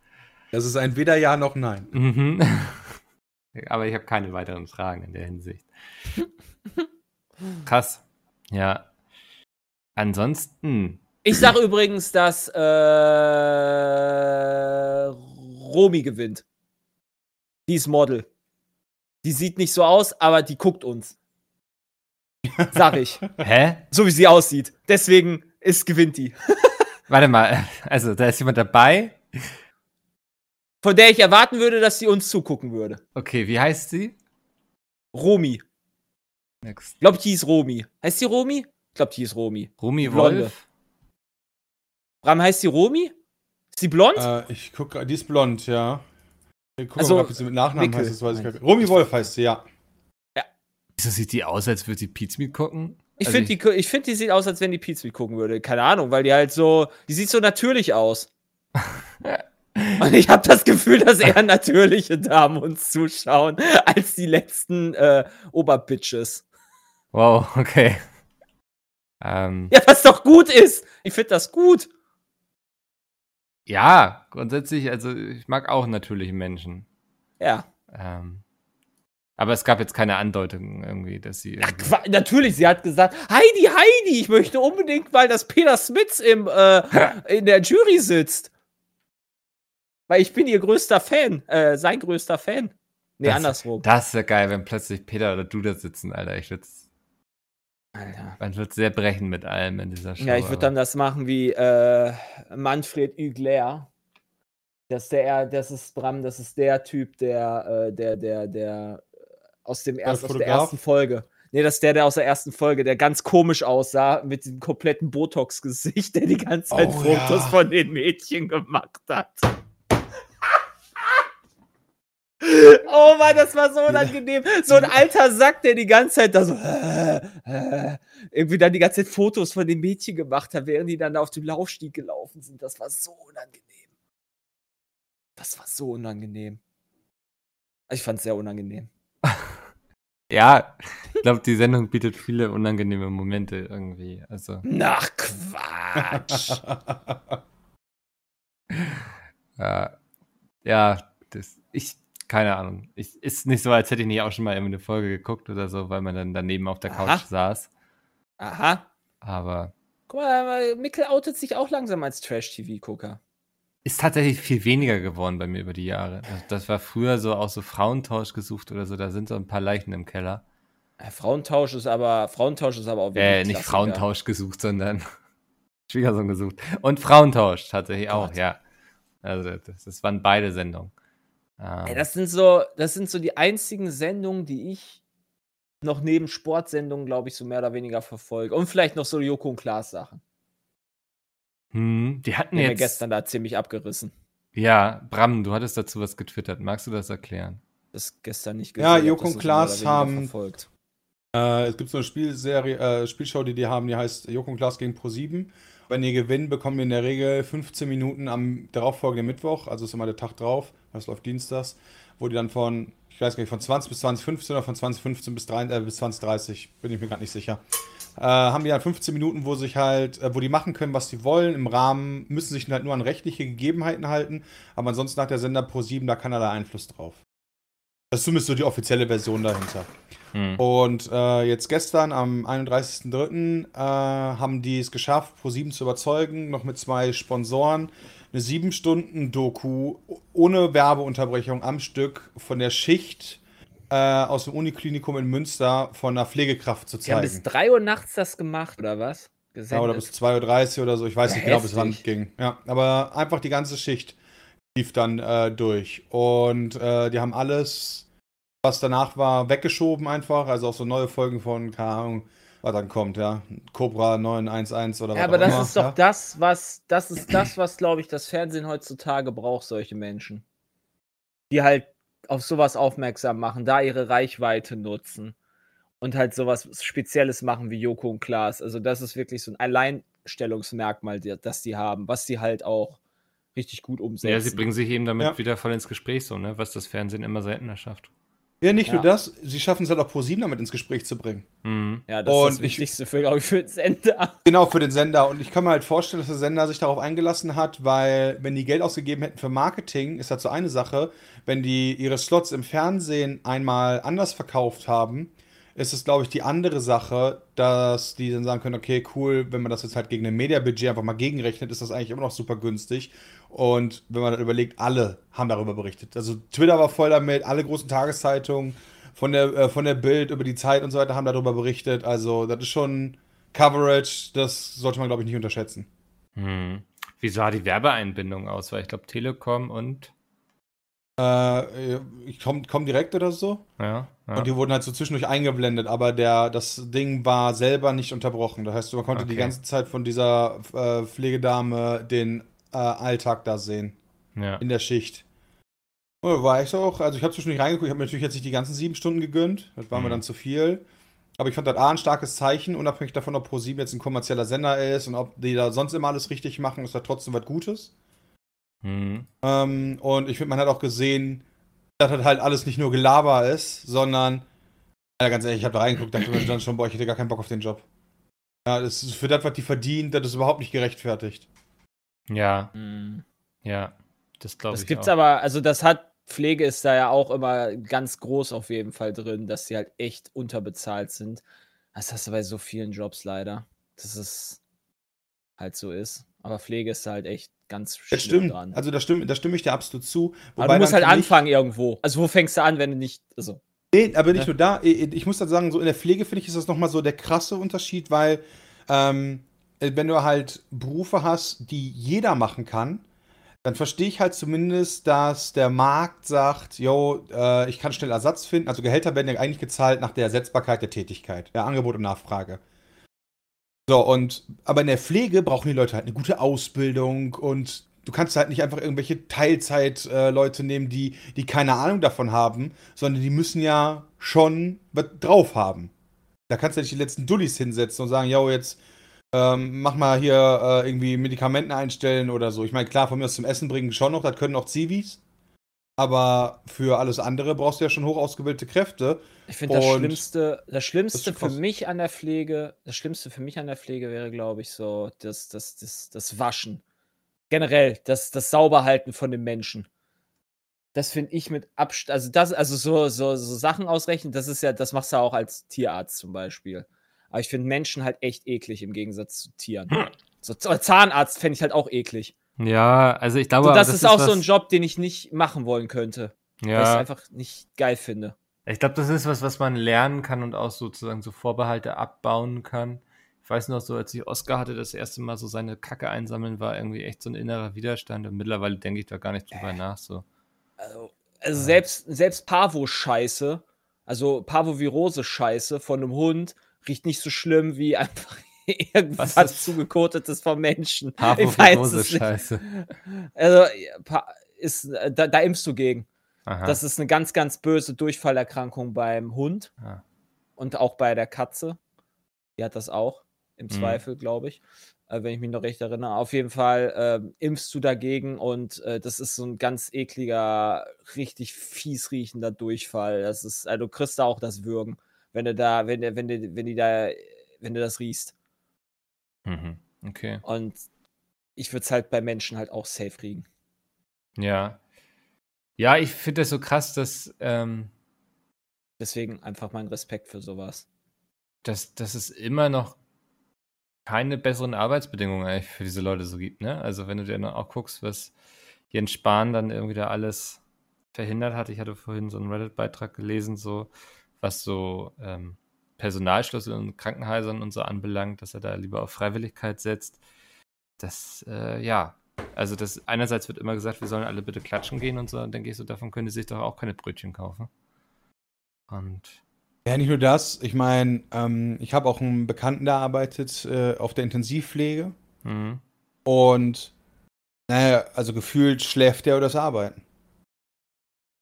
C: Das ist ein weder Ja noch Nein.
A: Mhm. [LAUGHS] Aber ich habe keine weiteren Fragen in der Hinsicht. Krass. Ja. Ansonsten.
B: Ich sage übrigens, dass äh, Romy gewinnt. Die ist Model. Die sieht nicht so aus, aber die guckt uns. Sag ich. [LAUGHS]
A: Hä?
B: So wie sie aussieht. Deswegen ist, gewinnt die. [LAUGHS]
A: Warte mal, also da ist jemand dabei.
B: Von der ich erwarten würde, dass sie uns zugucken würde.
A: Okay, wie heißt sie?
B: Romy.
A: Next.
B: Ich glaube, die ist Romy. Heißt die Romy? Ich glaube, die ist Romy. Blonde.
A: Wolf.
B: Bram heißt die Romy? Ist die blond?
C: Äh, ich gucke, die ist blond, ja. Ich gucke
B: Also,
C: mal, ob sie mit Nachnamen
B: Wickel,
C: heißt, das weiß ich gar nicht. Romy Wolf heißt sie, ja.
A: Wieso sieht die aus, als würde sie Pizza gucken?
B: ich
A: Also
B: finde, die, ich find, die sieht aus, als wenn die Pizza gucken würde. Keine Ahnung, weil die halt so. Die sieht so natürlich aus. [LAUGHS] Und ich habe das Gefühl, dass eher natürliche Damen uns zuschauen, als die letzten äh, Oberbitches.
A: Wow, okay. Ähm,
B: Ja, was doch gut ist. Ich finde das gut.
A: Ja, grundsätzlich, also ich mag auch natürliche Menschen.
B: Ja.
A: Ähm, aber es gab jetzt keine Andeutung irgendwie, dass sie.
B: Ach,
A: irgendwie-
B: Qua- natürlich, sie hat gesagt, Heidi, Heidi, ich möchte unbedingt mal, dass Peter Smits im, äh, [LAUGHS] in der Jury sitzt. Weil ich bin ihr größter Fan, äh, sein größter Fan. Nee,
A: Das-
B: andersrum.
A: Das wäre geil, wenn plötzlich Peter oder du da sitzen, Alter. Ich würde
B: Alter.
A: man wird sehr brechen mit allem in dieser Show.
B: Ja, ich würde dann das machen wie äh, Manfred Hügler. Das ist der, das ist Bram, das ist der Typ, der, äh, der, der, der äh, aus dem ersten, aus der ersten Folge. Nee, das ist der, der aus der ersten Folge, der ganz komisch aussah, mit diesem kompletten Botox-Gesicht, der die ganze Zeit
C: Oh,
B: Fotos
C: ja.
B: von den Mädchen gemacht hat. [LAUGHS] Oh Mann, das war so unangenehm. So ein alter Sack, der die ganze Zeit da so äh, äh, irgendwie dann die ganze Zeit Fotos von den Mädchen gemacht hat, während die dann auf dem Laufstieg gelaufen sind. Das war so unangenehm. Das war so unangenehm. Ich fand es sehr unangenehm. [LAUGHS]
A: Ja, ich glaube, die Sendung bietet viele unangenehme Momente irgendwie. Also,
B: Nach Quatsch. [LAUGHS]
A: ja, ja das, ich, keine Ahnung. Ich, ist nicht so, als hätte ich nicht auch schon mal irgendwie eine Folge geguckt oder so, weil man dann daneben auf der Couch
B: Aha.
A: saß.
B: Aha.
A: Aber
B: Guck mal, Mikkel outet sich auch langsam als Trash-TV-Gucker.
A: ist tatsächlich viel weniger geworden bei mir über die Jahre. Das, das war früher so auch so Frauentausch gesucht oder so. Da sind so ein paar Leichen im Keller.
B: Ja, Frauentausch ist aber, Frauentausch ist aber auch
A: Äh,
B: wirklich
A: nicht
B: Klassiker.
A: Frauentausch gesucht, sondern [LAUGHS] Schwiegersohn gesucht. Und Frauentausch tatsächlich auch,
B: Gott.
A: ja. Also das, das waren beide Sendungen. Ähm,
B: Ey, das sind so, das sind so die einzigen Sendungen, die ich noch neben Sportsendungen, glaube ich, so mehr oder weniger verfolge. Und vielleicht noch so Joko und Klaas Sachen.
A: hm, die hatten
B: Die haben wir
A: jetzt.
B: gestern da ziemlich abgerissen.
A: Ja, Bram, du hattest dazu was getwittert. Magst du das erklären?
B: Das gestern nicht
C: Ja,
B: Ich hab
C: Joko und Klaas haben-
B: verfolgt.
C: Äh, es gibt so eine Spielserie, äh, Spielshow, die die haben, die heißt Joko und Klaas gegen Pro7. Wenn die gewinnen, bekommen die in der Regel 15 Minuten am darauffolgenden Mittwoch, also ist immer der Tag drauf, das läuft dienstags, wo die dann von, ich weiß gar nicht, von 20 bis 2015 oder von 2015 bis, 3, äh, bis 2030, bin ich mir gerade nicht sicher, äh, haben die dann 15 Minuten, wo sich halt, äh, wo die machen können, was sie wollen, im Rahmen, müssen sich halt nur an rechtliche Gegebenheiten halten, aber ansonsten hat der Sender Pro7 da keinerlei Einfluss drauf. Das ist zumindest so die offizielle Version dahinter.
A: Hm.
C: Und äh, jetzt gestern, am 31.03., äh, haben die es geschafft, Pro7 zu überzeugen, noch mit zwei Sponsoren, eine sieben Stunden Doku ohne Werbeunterbrechung am Stück von der Schicht äh, aus dem Uniklinikum in Münster von einer Pflegekraft zu
B: Die haben bis
C: zeigen.
B: 3 Uhr nachts das gemacht, oder was?
C: Ja, oder bis 2.30 Uhr oder so, ich weiß
B: Ja,
C: nicht genau, bis wann es ging. Ja, aber einfach die ganze Schicht lief dann äh, durch. Und äh, die haben alles, was danach war, weggeschoben einfach. Also auch so neue Folgen von, keine Ahnung, was dann kommt, ja. Cobra 911 oder was
B: Ja, aber
C: auch
B: das
C: immer,
B: ist doch
C: ja.
B: das, was, das ist das, was, glaube ich, das Fernsehen heutzutage braucht, solche Menschen. Die halt auf sowas aufmerksam machen, da ihre Reichweite nutzen und halt sowas Spezielles machen wie Joko und Klaas. Also das ist wirklich so ein Alleinstellungsmerkmal, das die haben, was sie halt auch richtig gut umsetzen.
A: Ja, sie bringen sich eben damit
C: Ja.
A: wieder voll ins Gespräch, so, ne? Was das Fernsehen immer seltener schafft.
C: Ja, nicht
B: Ja.
C: nur das, sie schaffen es halt auch ProSieben damit ins Gespräch zu bringen.
A: Mhm.
B: Ja, das
C: Und
B: ist das
C: ich-
B: Wichtigste für, glaube ich, für den Sender.
C: Genau, für den Sender. Und ich kann mir halt vorstellen, dass der Sender sich darauf eingelassen hat, weil, wenn die Geld ausgegeben hätten für Marketing, ist das so eine Sache. Wenn die ihre Slots im Fernsehen einmal anders verkauft haben, ist es, glaube ich, die andere Sache, dass die dann sagen können, okay, cool, wenn man das jetzt halt gegen ein Mediabudget einfach mal gegenrechnet, ist das eigentlich immer noch super günstig. Und wenn man dann überlegt, alle haben darüber berichtet. Also Twitter war voll damit, alle großen Tageszeitungen von der, äh, von der Bild über die Zeit und so weiter haben darüber berichtet. Also das ist schon Coverage, das sollte man, glaube ich, nicht unterschätzen.
A: Mhm. Wie sah die Werbeeinbindung aus? Weil ich glaube, Telekom und.
C: Äh, ich komme komm direkt oder so.
A: Ja. ja.
C: Und die wurden halt so zwischendurch eingeblendet, aber der, das Ding war selber nicht unterbrochen. Das heißt, man konnte die
A: Okay.
C: ganze Zeit von dieser äh, Pflegedame den äh, Alltag da sehen.
A: ja.
C: In der Schicht. Oh, war ich auch. Also ich habe zwischendurch reingeguckt, ich habe mir natürlich jetzt nicht die ganzen sieben Stunden gegönnt. Das war mir
A: Mhm.
C: dann zu viel. Aber ich fand das A ein starkes Zeichen, unabhängig davon, ob Pro7 jetzt ein kommerzieller Sender ist und ob die da sonst immer alles richtig machen, ist das trotzdem was Gutes.
A: Mhm.
C: Ähm, und ich finde, man hat auch gesehen, dass das halt alles nicht nur Gelaber ist, sondern, ja, ganz ehrlich, ich habe da reingeguckt, dachte mir dann schon, boah, ich hätte gar keinen Bock auf den Job. Ja, das ist für das, was die verdient, das ist überhaupt nicht gerechtfertigt.
A: Ja,
B: Mhm.
A: ja. Das glaube ich.
B: Das gibt's
A: auch.
B: aber, also das hat Pflege ist da ja auch immer ganz groß auf jeden Fall drin, dass sie halt echt unterbezahlt sind. Das hast du bei so vielen Jobs leider, dass es halt so ist. Aber Pflege ist da halt echt ganz
C: Das stimmt.
B: dran.
C: Also, da stimme, da stimme ich dir absolut zu.
B: aber du musst halt anfangen irgendwo. Also wo fängst du an, wenn du nicht, also
C: Nee, aber nicht
B: Ja.
C: nur da. Ich ich muss dann sagen, so in der Pflege finde ich, ist das nochmal so der krasse Unterschied, weil ähm, wenn du halt Berufe hast, die jeder machen kann, dann verstehe ich halt zumindest, dass der Markt sagt, yo, äh, ich kann schnell Ersatz finden. Also Gehälter werden ja eigentlich gezahlt nach der Ersetzbarkeit der Tätigkeit, der Angebot und Nachfrage. So, und aber in der Pflege brauchen die Leute halt eine gute Ausbildung und du kannst halt nicht einfach irgendwelche Teilzeit-Leute nehmen, die, die keine Ahnung davon haben, sondern die müssen ja schon was drauf haben. Da kannst du nicht die letzten Dullis hinsetzen und sagen, yo, jetzt ähm, mach mal hier äh, irgendwie Medikamenten einstellen oder so. Ich meine, klar, von mir aus zum Essen bringen schon noch, das können auch Zivis. Aber für alles andere brauchst du ja schon hoch ausgebildete Kräfte.
B: ich finde das Schlimmste, das Schlimmste
C: schon
B: für mich an der Pflege, das Schlimmste für mich an der Pflege wäre, glaube ich, so das, das, das, das Waschen. Generell, das, das Sauberhalten von den Menschen. Das finde ich mit Abstand, also das, also so, so, so Sachen ausrechnen, das ist ja, das machst du auch als Tierarzt zum Beispiel. Aber ich finde Menschen halt echt eklig im Gegensatz zu Tieren. So, Z- Zahnarzt fände ich halt auch eklig.
A: Ja, also ich glaube,
B: So,
A: aber
B: das, ist auch so
A: was-
B: ein Job, den ich nicht machen wollen könnte. Weil ich es
A: Ja,
B: einfach nicht geil finde.
A: ich glaube, das ist was, was man lernen kann und auch sozusagen so Vorbehalte abbauen kann. Ich weiß noch so, als ich Oscar hatte, das erste Mal so seine Kacke einsammeln, war irgendwie echt so ein innerer Widerstand und mittlerweile denke ich da gar nicht drüber nach. So.
B: Also, also selbst, selbst Parvo-Scheiße, also Parvovirose-Scheiße von einem Hund riecht nicht so schlimm wie einfach [LAUGHS] irgendwas
A: Was ist-
B: zugekotetes vom Menschen. [LAUGHS] Ich weiß es nicht.
A: scheiße.
B: Also, ist, äh, da, da impfst du gegen.
A: Aha.
B: Das ist eine ganz, ganz böse Durchfallerkrankung beim Hund
A: Ah.
B: und auch bei der Katze. Die hat das auch, im
A: Mhm.
B: Zweifel, glaube ich. Äh, wenn ich mich noch recht erinnere. Auf jeden Fall ähm, impfst du dagegen und äh, das ist so ein ganz ekliger, richtig fies riechender Durchfall. Das ist, also du kriegst da auch das Würgen, wenn du da, wenn wenn du, wenn die da, wenn du das riechst.
A: Mhm. Okay.
B: Und ich würde es halt bei Menschen halt auch safe kriegen.
A: Ja. Ja, ich finde das so krass, dass, ähm,
B: Deswegen einfach mein Respekt für sowas.
A: dass, dass es immer noch keine besseren Arbeitsbedingungen eigentlich für diese Leute so gibt, ne? Also wenn du dir dann auch guckst, was Jens Spahn dann irgendwie da alles verhindert hat. Ich hatte vorhin so einen Reddit-Beitrag gelesen, so was so ähm, Personalschlüssel in Krankenhäusern und so anbelangt, dass er da lieber auf Freiwilligkeit setzt. Das, äh, ja, also das einerseits wird immer gesagt, wir sollen alle bitte klatschen gehen und so, dann denke ich so, davon können die sich doch auch keine Brötchen kaufen. Und
C: Ja, nicht nur das. Ich meine, ähm, ich habe auch einen Bekannten, der arbeitet äh, auf der Intensivpflege.
A: mhm.
C: Und, naja, also gefühlt schläft der oder das Arbeiten.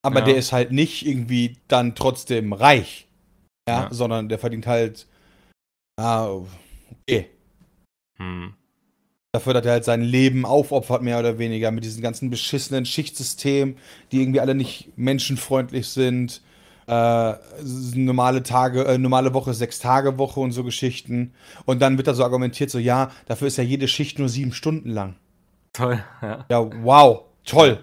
C: Aber
A: Ja.
C: der ist halt nicht irgendwie dann trotzdem reich. Ja,
A: Ja.
C: sondern der verdient halt, ah, okay.
A: Hm.
C: Dafür, dass er halt sein Leben aufopfert, mehr oder weniger, mit diesen ganzen beschissenen Schichtsystemen, die irgendwie alle nicht menschenfreundlich sind. äh, normale Tage, äh, normale Woche, sechs Tage Woche und so Geschichten. Und dann wird da so argumentiert, so ja, dafür ist ja jede Schicht nur sieben Stunden lang.
A: Toll, ja.
C: Ja, wow, toll.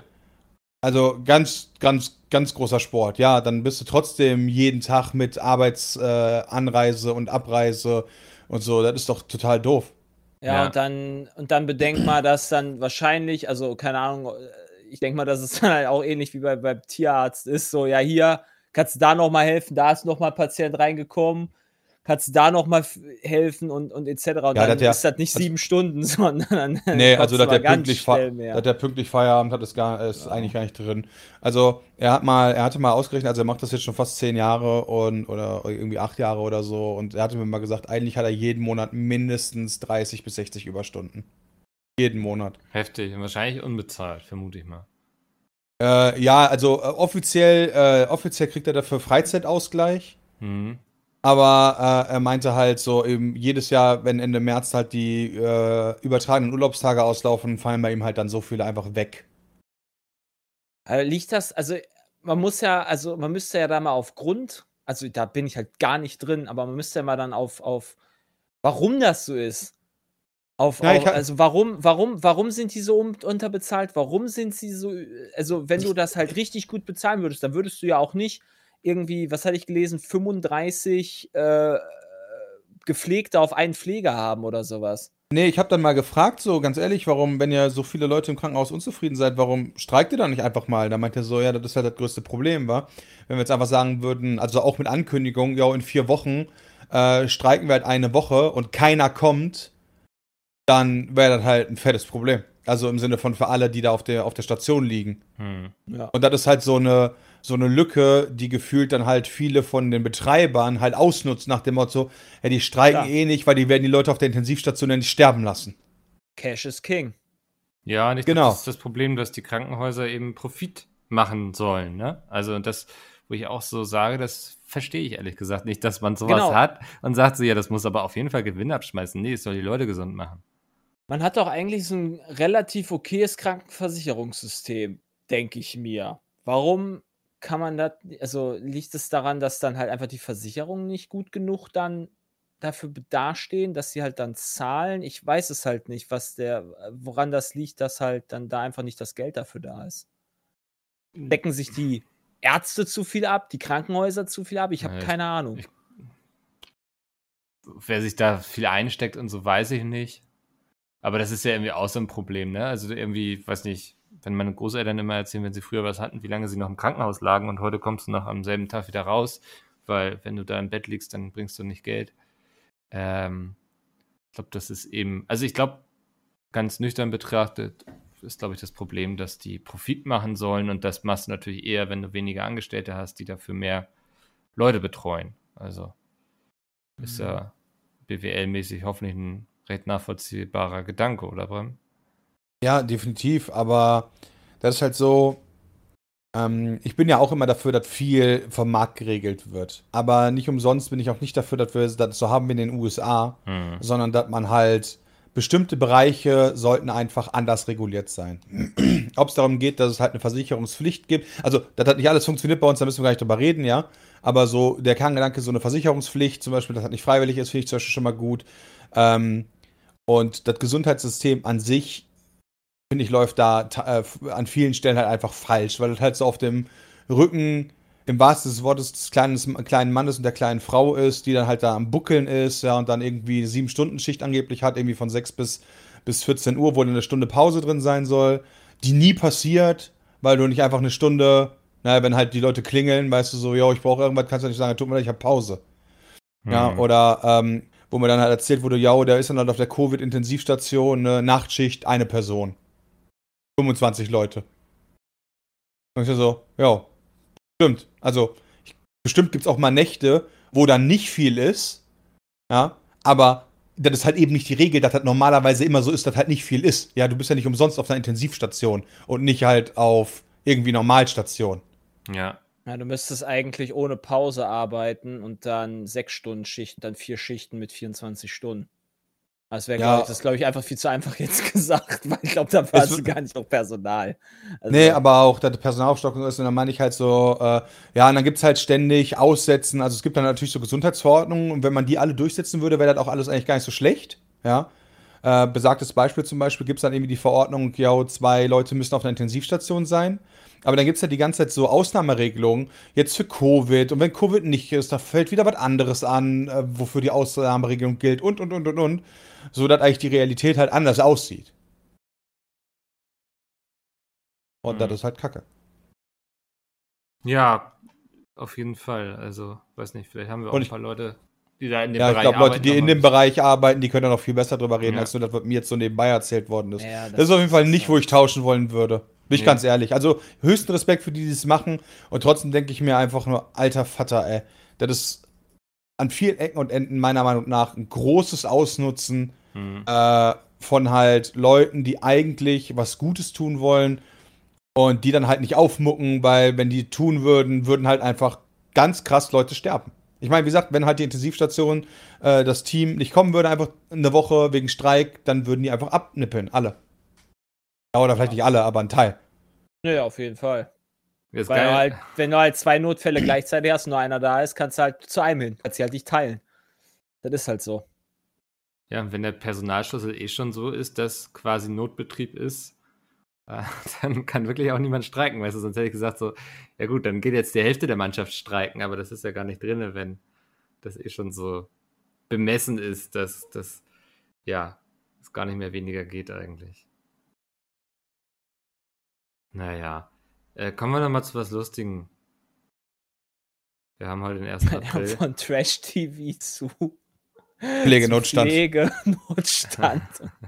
C: Also ganz, ganz, ganz großer Sport. Ja, dann bist du trotzdem jeden Tag mit Arbeitsanreise äh, und Abreise und so. Das ist doch total doof.
B: Ja,
A: Ja.
B: und dann, und dann bedenkt mal, dass dann wahrscheinlich, also keine Ahnung, ich denke mal, dass es [LAUGHS] dann halt auch ähnlich wie bei, beim Tierarzt ist, so, ja, hier kannst du da nochmal helfen, da ist nochmal ein Patient reingekommen, kannst du da nochmal helfen und, und etc. Und
C: Ja,
B: dann
C: das ja-
B: ist das nicht sieben Stunden, [LAUGHS] sondern
C: Nee, [LAUGHS] also dass der, pünktlich dass der pünktlich Feierabend hat, ist, gar, ist eigentlich gar nicht drin. Also er hat mal, er hatte mal ausgerechnet, also er macht das jetzt schon fast zehn Jahre und oder irgendwie acht Jahre oder so und er hatte mir mal gesagt, eigentlich hat er jeden Monat mindestens 30 bis 60 Überstunden. Jeden Monat.
A: Heftig und wahrscheinlich unbezahlt, vermute ich mal.
C: Äh, ja, also äh, offiziell, äh, offiziell kriegt er dafür Freizeitausgleich.
A: Mhm.
C: Aber äh, er meinte halt so, eben jedes Jahr, wenn Ende März halt die äh, übertragenen Urlaubstage auslaufen, fallen bei ihm halt dann so viele einfach weg.
B: Also liegt das, also man muss ja, also man müsste ja da mal auf Grund, also da bin ich halt gar nicht drin, aber man müsste ja mal dann auf, auf warum das so ist. Auf,
C: Ja,
B: auf also warum, warum, warum sind die so un- unterbezahlt? Warum sind sie so, also wenn du das halt richtig gut bezahlen würdest, dann würdest du ja auch nicht irgendwie, was hatte ich gelesen, 35 äh, Gepflegte auf einen Pfleger haben oder sowas.
C: Nee, ich habe dann mal gefragt, so ganz ehrlich, warum, wenn ihr so viele Leute im Krankenhaus unzufrieden seid, warum streikt ihr dann nicht einfach mal? Da meinte er so, ja, das ist halt das größte Problem, war. Wenn wir jetzt einfach sagen würden, also auch mit Ankündigung, ja, in vier Wochen äh, streiken wir halt eine Woche und keiner kommt, dann wäre das halt ein fettes Problem. Also im Sinne von für alle, die da auf der, auf der Station liegen.
A: Hm.
B: Ja.
C: Und das ist halt so eine, so eine Lücke, die gefühlt dann halt viele von den Betreibern halt ausnutzen nach dem Motto, ja, die streiken
B: Klar.
C: eh nicht, weil die werden die Leute auf der Intensivstation ja nicht sterben lassen.
B: Cash is King.
A: Ja, und ich
C: Genau.
A: glaube, das ist das Problem, dass die Krankenhäuser eben Profit machen sollen. Ne? Also das, wo ich auch so sage, das verstehe ich ehrlich gesagt nicht, dass man sowas
B: Genau.
A: hat und sagt so, ja, das muss aber auf jeden Fall Gewinn abschmeißen. Nee, es soll die Leute gesund machen.
B: Man hat doch eigentlich so ein relativ okayes Krankenversicherungssystem, denke ich mir. Warum kann man das, also liegt es daran, dass dann halt einfach die Versicherungen nicht gut genug dann dafür dastehen, dass sie halt dann zahlen? Ich weiß es halt nicht, was der, woran das liegt, dass halt dann da einfach nicht das Geld dafür da ist. Decken sich die Ärzte zu viel ab, die Krankenhäuser zu viel ab? Ich habe keine Ahnung.
A: ich- Wer sich da viel einsteckt und so, weiß ich nicht. Aber das ist ja irgendwie auch so ein Problem, ne? Also irgendwie, weiß nicht, wenn meine Großeltern immer erzählen, wenn sie früher was hatten, wie lange sie noch im Krankenhaus lagen und heute kommst du noch am selben Tag wieder raus, weil wenn du da im Bett liegst, dann bringst du nicht Geld. Ähm, ich glaube, das ist eben, also ich glaube, ganz nüchtern betrachtet, ist, glaube ich, das Problem, dass die Profit machen sollen und das machst du natürlich eher, wenn du weniger Angestellte hast, die dafür mehr Leute betreuen. Also ist ja BWL-mäßig hoffentlich ein recht nachvollziehbarer Gedanke, oder Bram?
C: Ja, definitiv, aber das ist halt so, ähm, ich bin ja auch immer dafür, dass viel vom Markt geregelt wird. Aber nicht umsonst bin ich auch nicht dafür, dass wir das so haben wie in den USA,
A: Hm.
C: sondern dass man halt bestimmte Bereiche sollten einfach anders reguliert sein. [CLEARS THROAT] Ob es darum geht, dass es halt eine Versicherungspflicht gibt, also das hat nicht alles funktioniert bei uns, da müssen wir gar nicht drüber reden, ja. Aber so der Kerngedanke, so eine Versicherungspflicht, zum Beispiel, das hat nicht freiwillig ist, finde ich zum Beispiel schon mal gut. Ähm, und das Gesundheitssystem an sich, finde ich, läuft da äh, an vielen Stellen halt einfach falsch, weil das halt so auf dem Rücken im wahrsten des Wortes des kleinen, kleinen Mannes und der kleinen Frau ist, die dann halt da am Buckeln ist, ja, und dann irgendwie sieben Stunden Schicht angeblich hat, irgendwie von 6 bis, bis 14 Uhr, wo dann eine Stunde Pause drin sein soll, die nie passiert, weil du nicht einfach eine Stunde, naja, wenn halt die Leute klingeln, weißt du so, jo, ich brauche irgendwas, kannst du nicht sagen, tut mir leid, ich habe Pause. Ja,
A: Hm.
C: oder ähm, wo mir dann halt erzählt wurde, ja, der ist dann halt auf der Covid-Intensivstation, eine Nachtschicht, eine Person. 25 Leute. Und ich so, ja, stimmt. Also, ich, bestimmt gibt es auch mal Nächte, wo dann nicht viel ist, ja, aber das ist halt eben nicht die Regel, dass das normalerweise immer so ist, dass halt nicht viel ist. Ja, du bist ja nicht umsonst auf einer Intensivstation und nicht halt auf irgendwie Normalstation.
A: Ja.
B: Ja, du müsstest eigentlich ohne Pause arbeiten und dann sechs Stunden Schichten, dann vier Schichten mit 24 Stunden. Das wäre,
C: Ja.
B: glaube ich, das glaube ich einfach viel zu einfach jetzt [LAUGHS] gesagt, weil ich glaube, da war
C: Es
B: gar nicht noch Personal. Also,
C: Nee, aber auch, dass die Personalaufstockung ist und dann meine ich halt so, äh, ja, und dann gibt es halt ständig Aussetzen. Also es gibt dann natürlich so Gesundheitsverordnungen und wenn man die alle durchsetzen würde, wäre das auch alles eigentlich gar nicht so schlecht. Ja. Äh, besagtes Beispiel zum Beispiel gibt es dann irgendwie die Verordnung, ja, zwei Leute müssen auf einer Intensivstation sein. Aber dann gibt es ja die ganze Zeit so Ausnahmeregelungen, jetzt für Covid. Und wenn Covid nicht ist, da fällt wieder was anderes an, äh, wofür die Ausnahmeregelung gilt und, und, und, und, und. So dass eigentlich die Realität halt anders aussieht. Und
A: Mhm.
C: das ist halt Kacke.
A: Ja, auf jeden Fall. Also, weiß nicht, vielleicht haben wir auch
C: Und
A: ein
C: ich-
A: paar Leute, die da in dem
C: Ja, ich
A: Bereich
C: glaube, Leute,
A: arbeiten,
C: die in dem Bereich arbeiten, die können da noch viel besser drüber reden,
A: Ja.
C: als nur das, was mir jetzt so nebenbei erzählt worden ist.
B: Ja,
C: das, ist auf jeden Fall nicht, wo ich tauschen wollen würde. Bin ich
A: Nee.
C: ganz ehrlich. Also höchsten Respekt für die, die es machen. Und trotzdem denke ich mir einfach nur, alter Vater, ey. Das ist an vielen Ecken und Enden meiner Meinung nach ein großes Ausnutzen
A: Hm.
C: äh, von halt Leuten, die eigentlich was Gutes tun wollen und die dann halt nicht aufmucken, weil wenn die tun würden, würden halt einfach ganz krass Leute sterben. Ich meine, wie gesagt, wenn halt die Intensivstation äh, das Team nicht kommen würde, einfach eine Woche wegen Streik, dann würden die einfach abnippeln, alle. Ja, oder vielleicht nicht alle, aber ein Teil.
B: Ja, auf jeden Fall.
A: Ist
B: Weil du
A: geil.
B: halt, wenn du halt zwei Notfälle gleichzeitig hast und nur einer da ist, kannst du halt zu einem hin. Kannst sie halt nicht teilen. Das ist halt so.
A: Ja, und wenn der Personalschlüssel eh schon so ist, dass quasi Notbetrieb ist, äh, [LAUGHS] dann kann wirklich auch niemand streiken, weißt du, sonst hätte ich gesagt so, ja gut, dann geht jetzt die Hälfte der Mannschaft streiken, aber das ist ja gar nicht drin, wenn das eh schon so bemessen ist, dass das, ja, es gar nicht mehr weniger geht eigentlich. Naja, äh, kommen wir noch mal zu was Lustigem. Wir haben heute den 1. [LAUGHS] April.
B: Von Trash-TV zu [LAUGHS]
C: Pflegenotstand.
B: Pflegenotstand.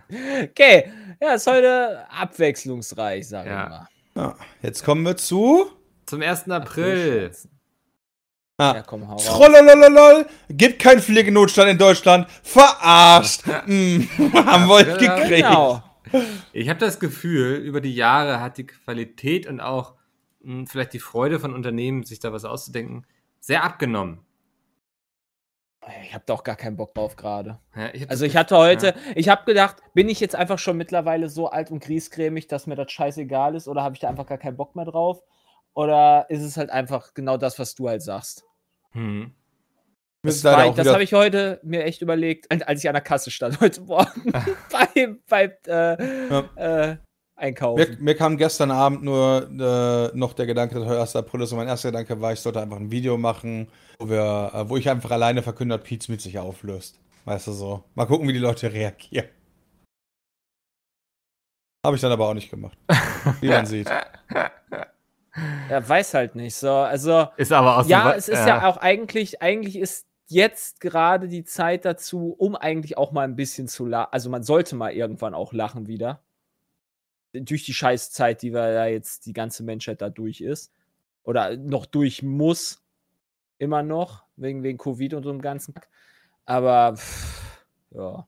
B: [LAUGHS] okay, ja, ist heute abwechslungsreich, sag
A: Ja.
B: ich mal.
C: Ja, jetzt kommen wir zu.
A: Zum 1. April.
B: Ja,
C: Ah.
B: komm, hau raus.
C: Trollolololol, gibt keinen Pflegenotstand in Deutschland. Verarscht. mm, haben wir euch
A: Ja,
C: gekriegt.
B: Genau.
A: Ich habe das Gefühl, über die Jahre hat die Qualität und auch vielleicht die Freude von Unternehmen, sich da was auszudenken, sehr abgenommen.
B: Ich habe da auch gar keinen Bock drauf gerade.
A: Ja,
B: Also
A: das
B: ich hatte heute, ich habe gedacht, bin ich jetzt einfach schon mittlerweile so alt und griesgrämig, dass mir das scheißegal ist oder habe ich da einfach gar keinen Bock mehr drauf? Oder ist es halt einfach genau das, was du halt sagst?
A: Hm.
B: Das, das
C: wieder-
B: habe ich heute mir echt überlegt, als- ich an der Kasse stand [LAUGHS] heute Morgen [LAUGHS] beim, beim äh,
C: Ja.
B: äh, Einkaufen.
C: Mir, mir kam gestern Abend nur äh, noch der Gedanke, dass heute 1. April ist. Und mein erster Gedanke war, ich sollte einfach ein Video machen, wo, wir, äh, wo ich einfach alleine verkünde, dass Pete Smith sich auflöst. Weißt du so. Mal gucken, wie die Leute reagieren. Habe ich dann aber auch nicht gemacht. Wie man sieht.
B: Ja, [LAUGHS] weiß halt nicht so. Also,
A: Ist aber auch so
B: ja, es ist ja auch eigentlich, eigentlich ist jetzt gerade die Zeit dazu, um eigentlich auch mal ein bisschen zu lachen. Also, man sollte mal irgendwann auch lachen wieder. Durch die Scheißzeit, die wir da jetzt, die ganze Menschheit da durch ist. Oder noch durch muss. Immer noch. Wegen, wegen Covid und so dem ganzen. Aber, pff, ja.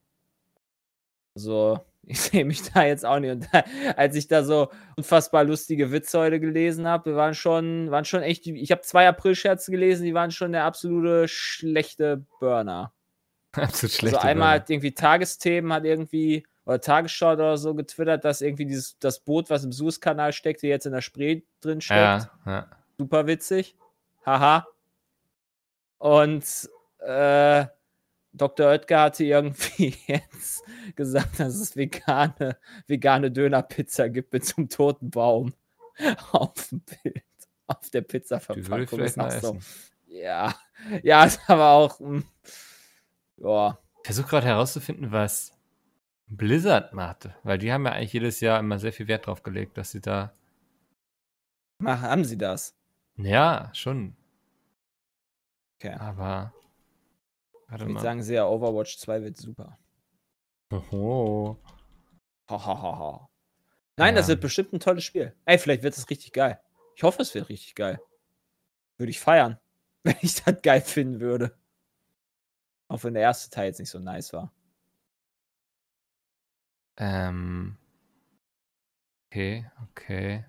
B: Also, [LAUGHS] ich sehe mich da jetzt auch nicht. Und da, als ich da so unfassbar lustige Witze heute gelesen habe, wir waren schon, waren schon echt, ich habe zwei April-Scherze gelesen, die waren schon der absolute schlechte Burner. [LAUGHS]
A: absolut schlecht.
B: also einmal hat irgendwie Tagesthemen, hat irgendwie, oder Tagesschau oder so getwittert, dass irgendwie dieses, das Boot, was im Suezkanal steckte, jetzt in der Spree drin steckt.
A: ja, ja.
B: Super witzig. Haha. Und äh, Dr. Oetker hatte irgendwie [LAUGHS] jetzt gesagt, dass es vegane, vegane Dönerpizza gibt mit einem toten Baum [LAUGHS] auf dem Bild, auf der Pizza-Verpackung. Ist auch so. Ja, ja, [LAUGHS] ist aber auch, mm, ja,
A: Ich versuche gerade herauszufinden, was Blizzard macht, weil die haben ja eigentlich jedes Jahr immer sehr viel Wert drauf gelegt, dass sie da,
B: Mach- haben sie das?
A: ja, schon,
B: Okay.
A: aber, warte
B: Ich würde
A: mal.
B: sagen, sehr Overwatch 2 wird super.
A: Oho.
B: Hahaha. Nein, das
A: Ja.
B: wird bestimmt ein tolles Spiel. Ey, vielleicht wird es richtig geil. Ich hoffe, es wird richtig geil. Würde ich feiern, [LAUGHS] wenn ich das geil finden würde. Auch wenn der erste Teil jetzt nicht so nice war.
A: Ähm. Okay, okay.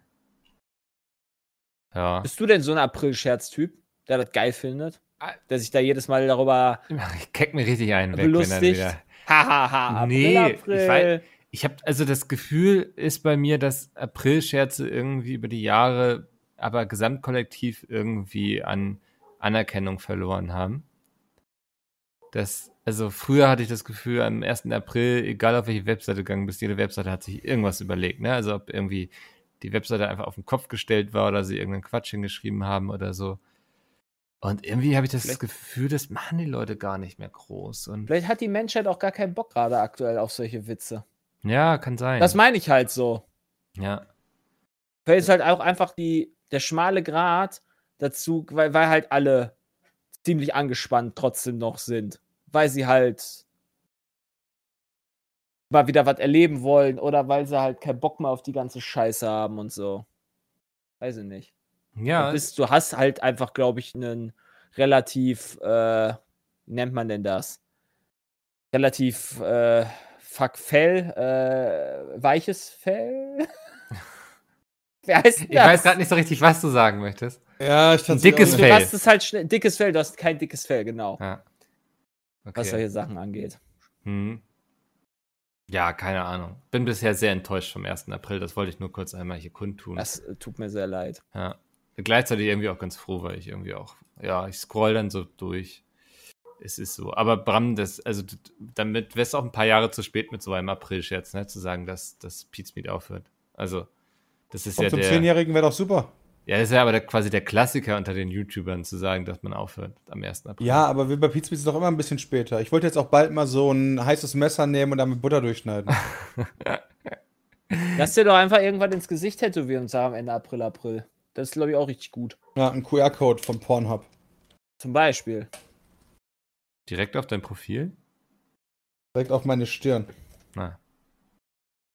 A: Ja.
B: Bist du denn so ein April-Scherz-Typ, der das geil findet?
A: Ah.
B: Der sich da jedes Mal darüber. [LAUGHS]
A: Ich keck mir richtig ein, weg, wenn dann
B: Belustigt.
A: wieder
B: Hahaha,
A: Nee,
B: April,
A: ich
B: April.
A: weiß- Ich habe also das Gefühl ist bei mir, dass April-Scherze irgendwie über die Jahre, aber gesamtkollektiv irgendwie an Anerkennung verloren haben. Das, also früher hatte ich das Gefühl, am 1. April, egal auf welche Webseite gegangen bist, jede Webseite hat sich irgendwas überlegt, ne? Also ob irgendwie die Webseite einfach auf den Kopf gestellt war oder sie irgendeinen Quatsch hingeschrieben haben oder so. Und irgendwie habe ich das
B: Vielleicht-
A: Gefühl, das machen die Leute gar nicht mehr groß. Und
B: Vielleicht hat die Menschheit auch gar keinen Bock gerade aktuell auf solche Witze.
A: ja, kann sein.
B: Das meine ich halt so.
A: ja.
B: Vielleicht ist halt auch einfach die, der schmale Grat dazu, weil, weil halt alle ziemlich angespannt trotzdem noch sind. Weil sie halt mal wieder was erleben wollen oder weil sie halt keinen Bock mehr auf die ganze Scheiße haben und so. Weiß ich nicht.
A: Ja,
B: Du, bist, du hast halt einfach, glaube ich, einen relativ, äh, wie nennt man denn das? Relativ, äh, fuck Fell, äh, weiches Fell? [LAUGHS] Wer heißt denn
A: Ich
B: das?
A: weiß gerade nicht so richtig, was du sagen möchtest.
C: Ja, ich
A: Ein dickes
B: Du
A: Fell.
B: hast es halt schnell, dickes Fell, du hast kein dickes Fell, genau,
A: Ja.
B: Was
A: Okay.
B: solche Sachen angeht.
A: Hm. Ja, keine Ahnung. Bin bisher sehr enttäuscht vom 1. April. Das wollte ich nur kurz einmal hier kundtun.
B: Das äh, tut mir sehr leid.
A: Ja. Gleichzeitig irgendwie auch ganz froh, weil ich irgendwie auch, ja, ich scroll dann so durch. Es ist so. Aber Bram, das, also damit wär's auch ein paar Jahre zu spät mit so einem April-Scherz, ne, zu sagen, dass das Pizmeet aufhört. Also, das ist
C: Kommt
A: ja
C: zum
A: der.
C: Zehnjährigen wäre doch super.
A: Ja, das ist ja aber der, quasi der Klassiker unter den YouTubern, zu sagen, dass man aufhört am 1. April.
C: Ja, aber wir bei Pizza ist doch immer ein bisschen später. Ich wollte jetzt auch bald mal so ein heißes Messer nehmen und damit Butter durchschneiden. [LAUGHS]
B: Lass dir doch einfach irgendwas ins Gesicht tätowieren und sagen am Ende April, April. Das ist, glaube ich, auch richtig gut.
C: ja, ein QR-Code von Pornhub.
B: Zum Beispiel.
A: Direkt auf dein Profil?
C: Direkt auf meine Stirn.
A: Na.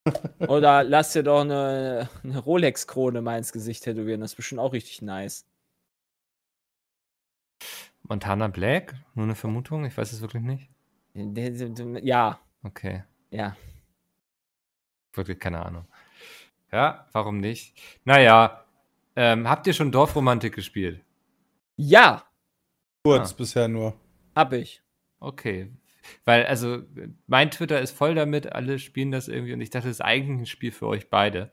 A: [LAUGHS]
B: Oder lass dir doch eine, eine Rolex-Krone mal ins Gesicht tätowieren. Das ist bestimmt auch richtig nice.
A: Montana Black? Nur eine Vermutung? Ich weiß es wirklich nicht.
B: Ja,
A: Okay.
B: ja.
A: Wirklich keine Ahnung. Ja, warum nicht? Naja, ähm, habt ihr schon Dorfromantik gespielt?
B: Ja,
C: Kurz
A: Ah.
C: bisher nur.
B: hab ich.
A: Okay. Weil, also, mein Twitter ist voll damit, alle spielen das irgendwie und ich dachte, das ist eigentlich ein Spiel für euch beide.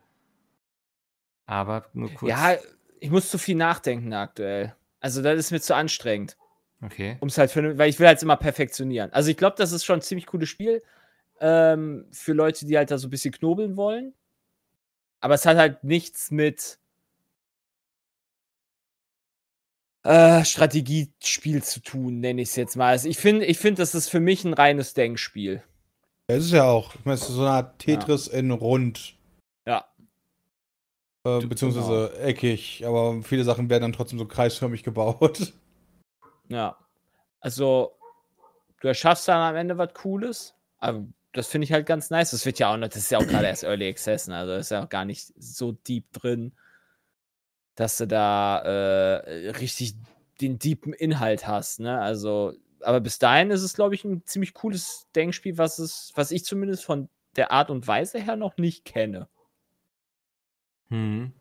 A: Aber nur kurz.
B: Ja, ich muss zu viel nachdenken aktuell. Also, das ist mir zu anstrengend.
A: Okay.
B: Um's halt für, weil ich will halt immer perfektionieren. Also, ich glaube, das ist schon ein ziemlich cooles Spiel ähm, für Leute, die halt da so ein bisschen knobeln wollen. Aber es hat halt nichts mit äh, Strategiespiel zu tun, nenne ich es jetzt mal. Also ich finde, ich find, das ist für mich ein reines Denkspiel.
C: Ja, es ist ja auch. Ich meine, es ist so eine Art Tetris in rund.
B: Ja.
C: Äh, beziehungsweise eckig, aber viele Sachen werden dann trotzdem so kreisförmig gebaut. [LAUGHS]
B: Ja. Also, du erschaffst dann am Ende was Cooles. Aber das finde ich halt ganz nice. Das wird ja auch noch, das ist ja auch gerade erst Early Access, ne? also das ist ja auch gar nicht so deep drin, dass du da äh, richtig den deepen Inhalt hast, ne? Also, aber bis dahin ist es, glaube ich, ein ziemlich cooles Denkspiel, was es, was ich zumindest von der Art und Weise her noch nicht kenne.
A: Hm.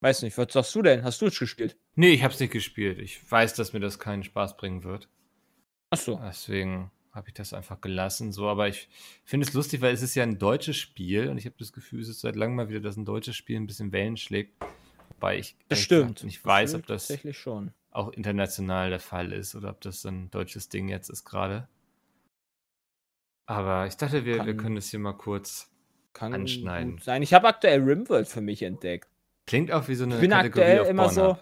B: Weiß nicht, was sagst du denn? Hast du es gespielt?
A: Nee, ich hab's nicht gespielt. Ich weiß, dass mir das keinen Spaß bringen wird.
B: Achso.
A: Deswegen habe ich das einfach gelassen. So, aber ich finde es lustig, weil es ist ja ein deutsches Spiel und ich habe das Gefühl, es ist seit langem mal wieder, dass ein deutsches Spiel ein bisschen Wellen schlägt. Wobei ich
B: Das stimmt.
A: nicht weiß, ob das
B: tatsächlich schon.
A: auch international der Fall ist oder ob das ein deutsches Ding jetzt ist gerade. Aber ich dachte, wir, wir
B: Kann-
A: können das hier mal kurz. Anschneiden.
B: sein. Ich habe aktuell Rimworld für mich entdeckt.
A: Klingt auch wie so eine
B: Ich bin
A: Kategorie
B: aktuell
A: auf
B: immer so.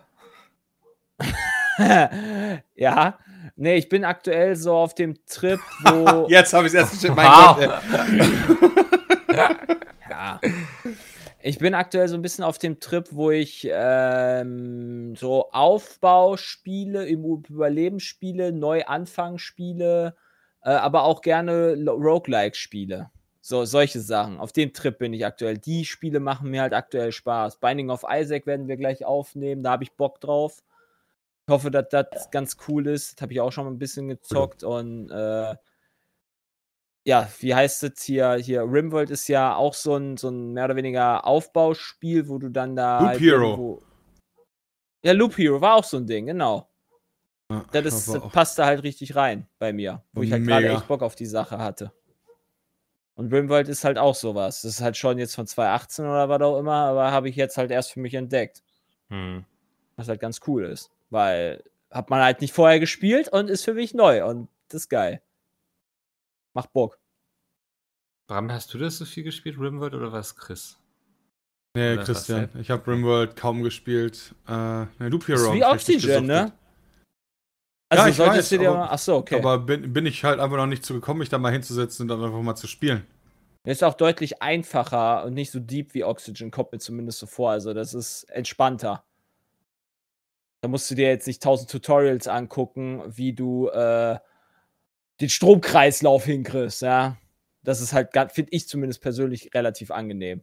B: [LAUGHS] Ja, nee, ich bin aktuell so auf dem Trip, wo. [LAUGHS]
C: Jetzt habe ich erste Shit. Mein
A: Wow.
C: Gott, ey. [LAUGHS]
B: ja. Ich bin aktuell so ein bisschen auf dem Trip, wo ich ähm, so Aufbauspiele, Überlebensspiele, Neuanfangsspiele, äh, aber auch gerne Roguelike-Spiele. So, solche Sachen. Auf dem Trip bin ich aktuell. Die Spiele machen mir halt aktuell Spaß. Binding of Isaac werden wir gleich aufnehmen, da habe ich Bock drauf. Ich hoffe, dass das ganz cool ist. Das habe ich auch schon mal ein bisschen gezockt und äh, ja, wie heißt es hier? Hier, Rimworld ist ja auch so ein, so ein mehr oder weniger Aufbauspiel, wo du dann da.
C: Loop
B: halt
C: Hero.
B: Ja, Loop Hero war auch so ein Ding, genau.
C: Ja,
B: Das,
C: ich
B: ist,
C: hoffe
B: das passte halt richtig rein bei mir, wo ich halt gerade echt Bock auf die Sache hatte. Und Rimworld ist halt auch sowas. Das ist halt schon jetzt von 2018 oder was auch immer, aber habe ich jetzt halt erst für mich entdeckt.
A: Hm.
B: Was halt ganz cool ist. Weil hat man halt nicht vorher gespielt und ist für mich neu und das ist geil. Macht Bock.
A: Bram, hast du das so viel gespielt, Rimworld, oder was, Chris?
C: Nee,
A: Oder
C: Christian, ich habe Rimworld kaum gespielt. Äh, ne, Hero.
B: ist
C: hab
B: wie Oxygen, ne? Also
C: ich
B: solltest
C: weiß,
B: du dir
C: aber-
B: mal. Achso, okay.
C: Aber bin, bin ich halt einfach noch nicht zu gekommen, mich da mal hinzusetzen und dann einfach mal zu spielen.
B: Ist auch deutlich einfacher und nicht so deep wie Oxygen, kommt mir zumindest so vor. Also, das ist entspannter. Da musst du dir jetzt nicht tausend Tutorials angucken, wie du äh, den Stromkreislauf hinkriegst, ja. Das ist halt, finde ich zumindest persönlich relativ angenehm.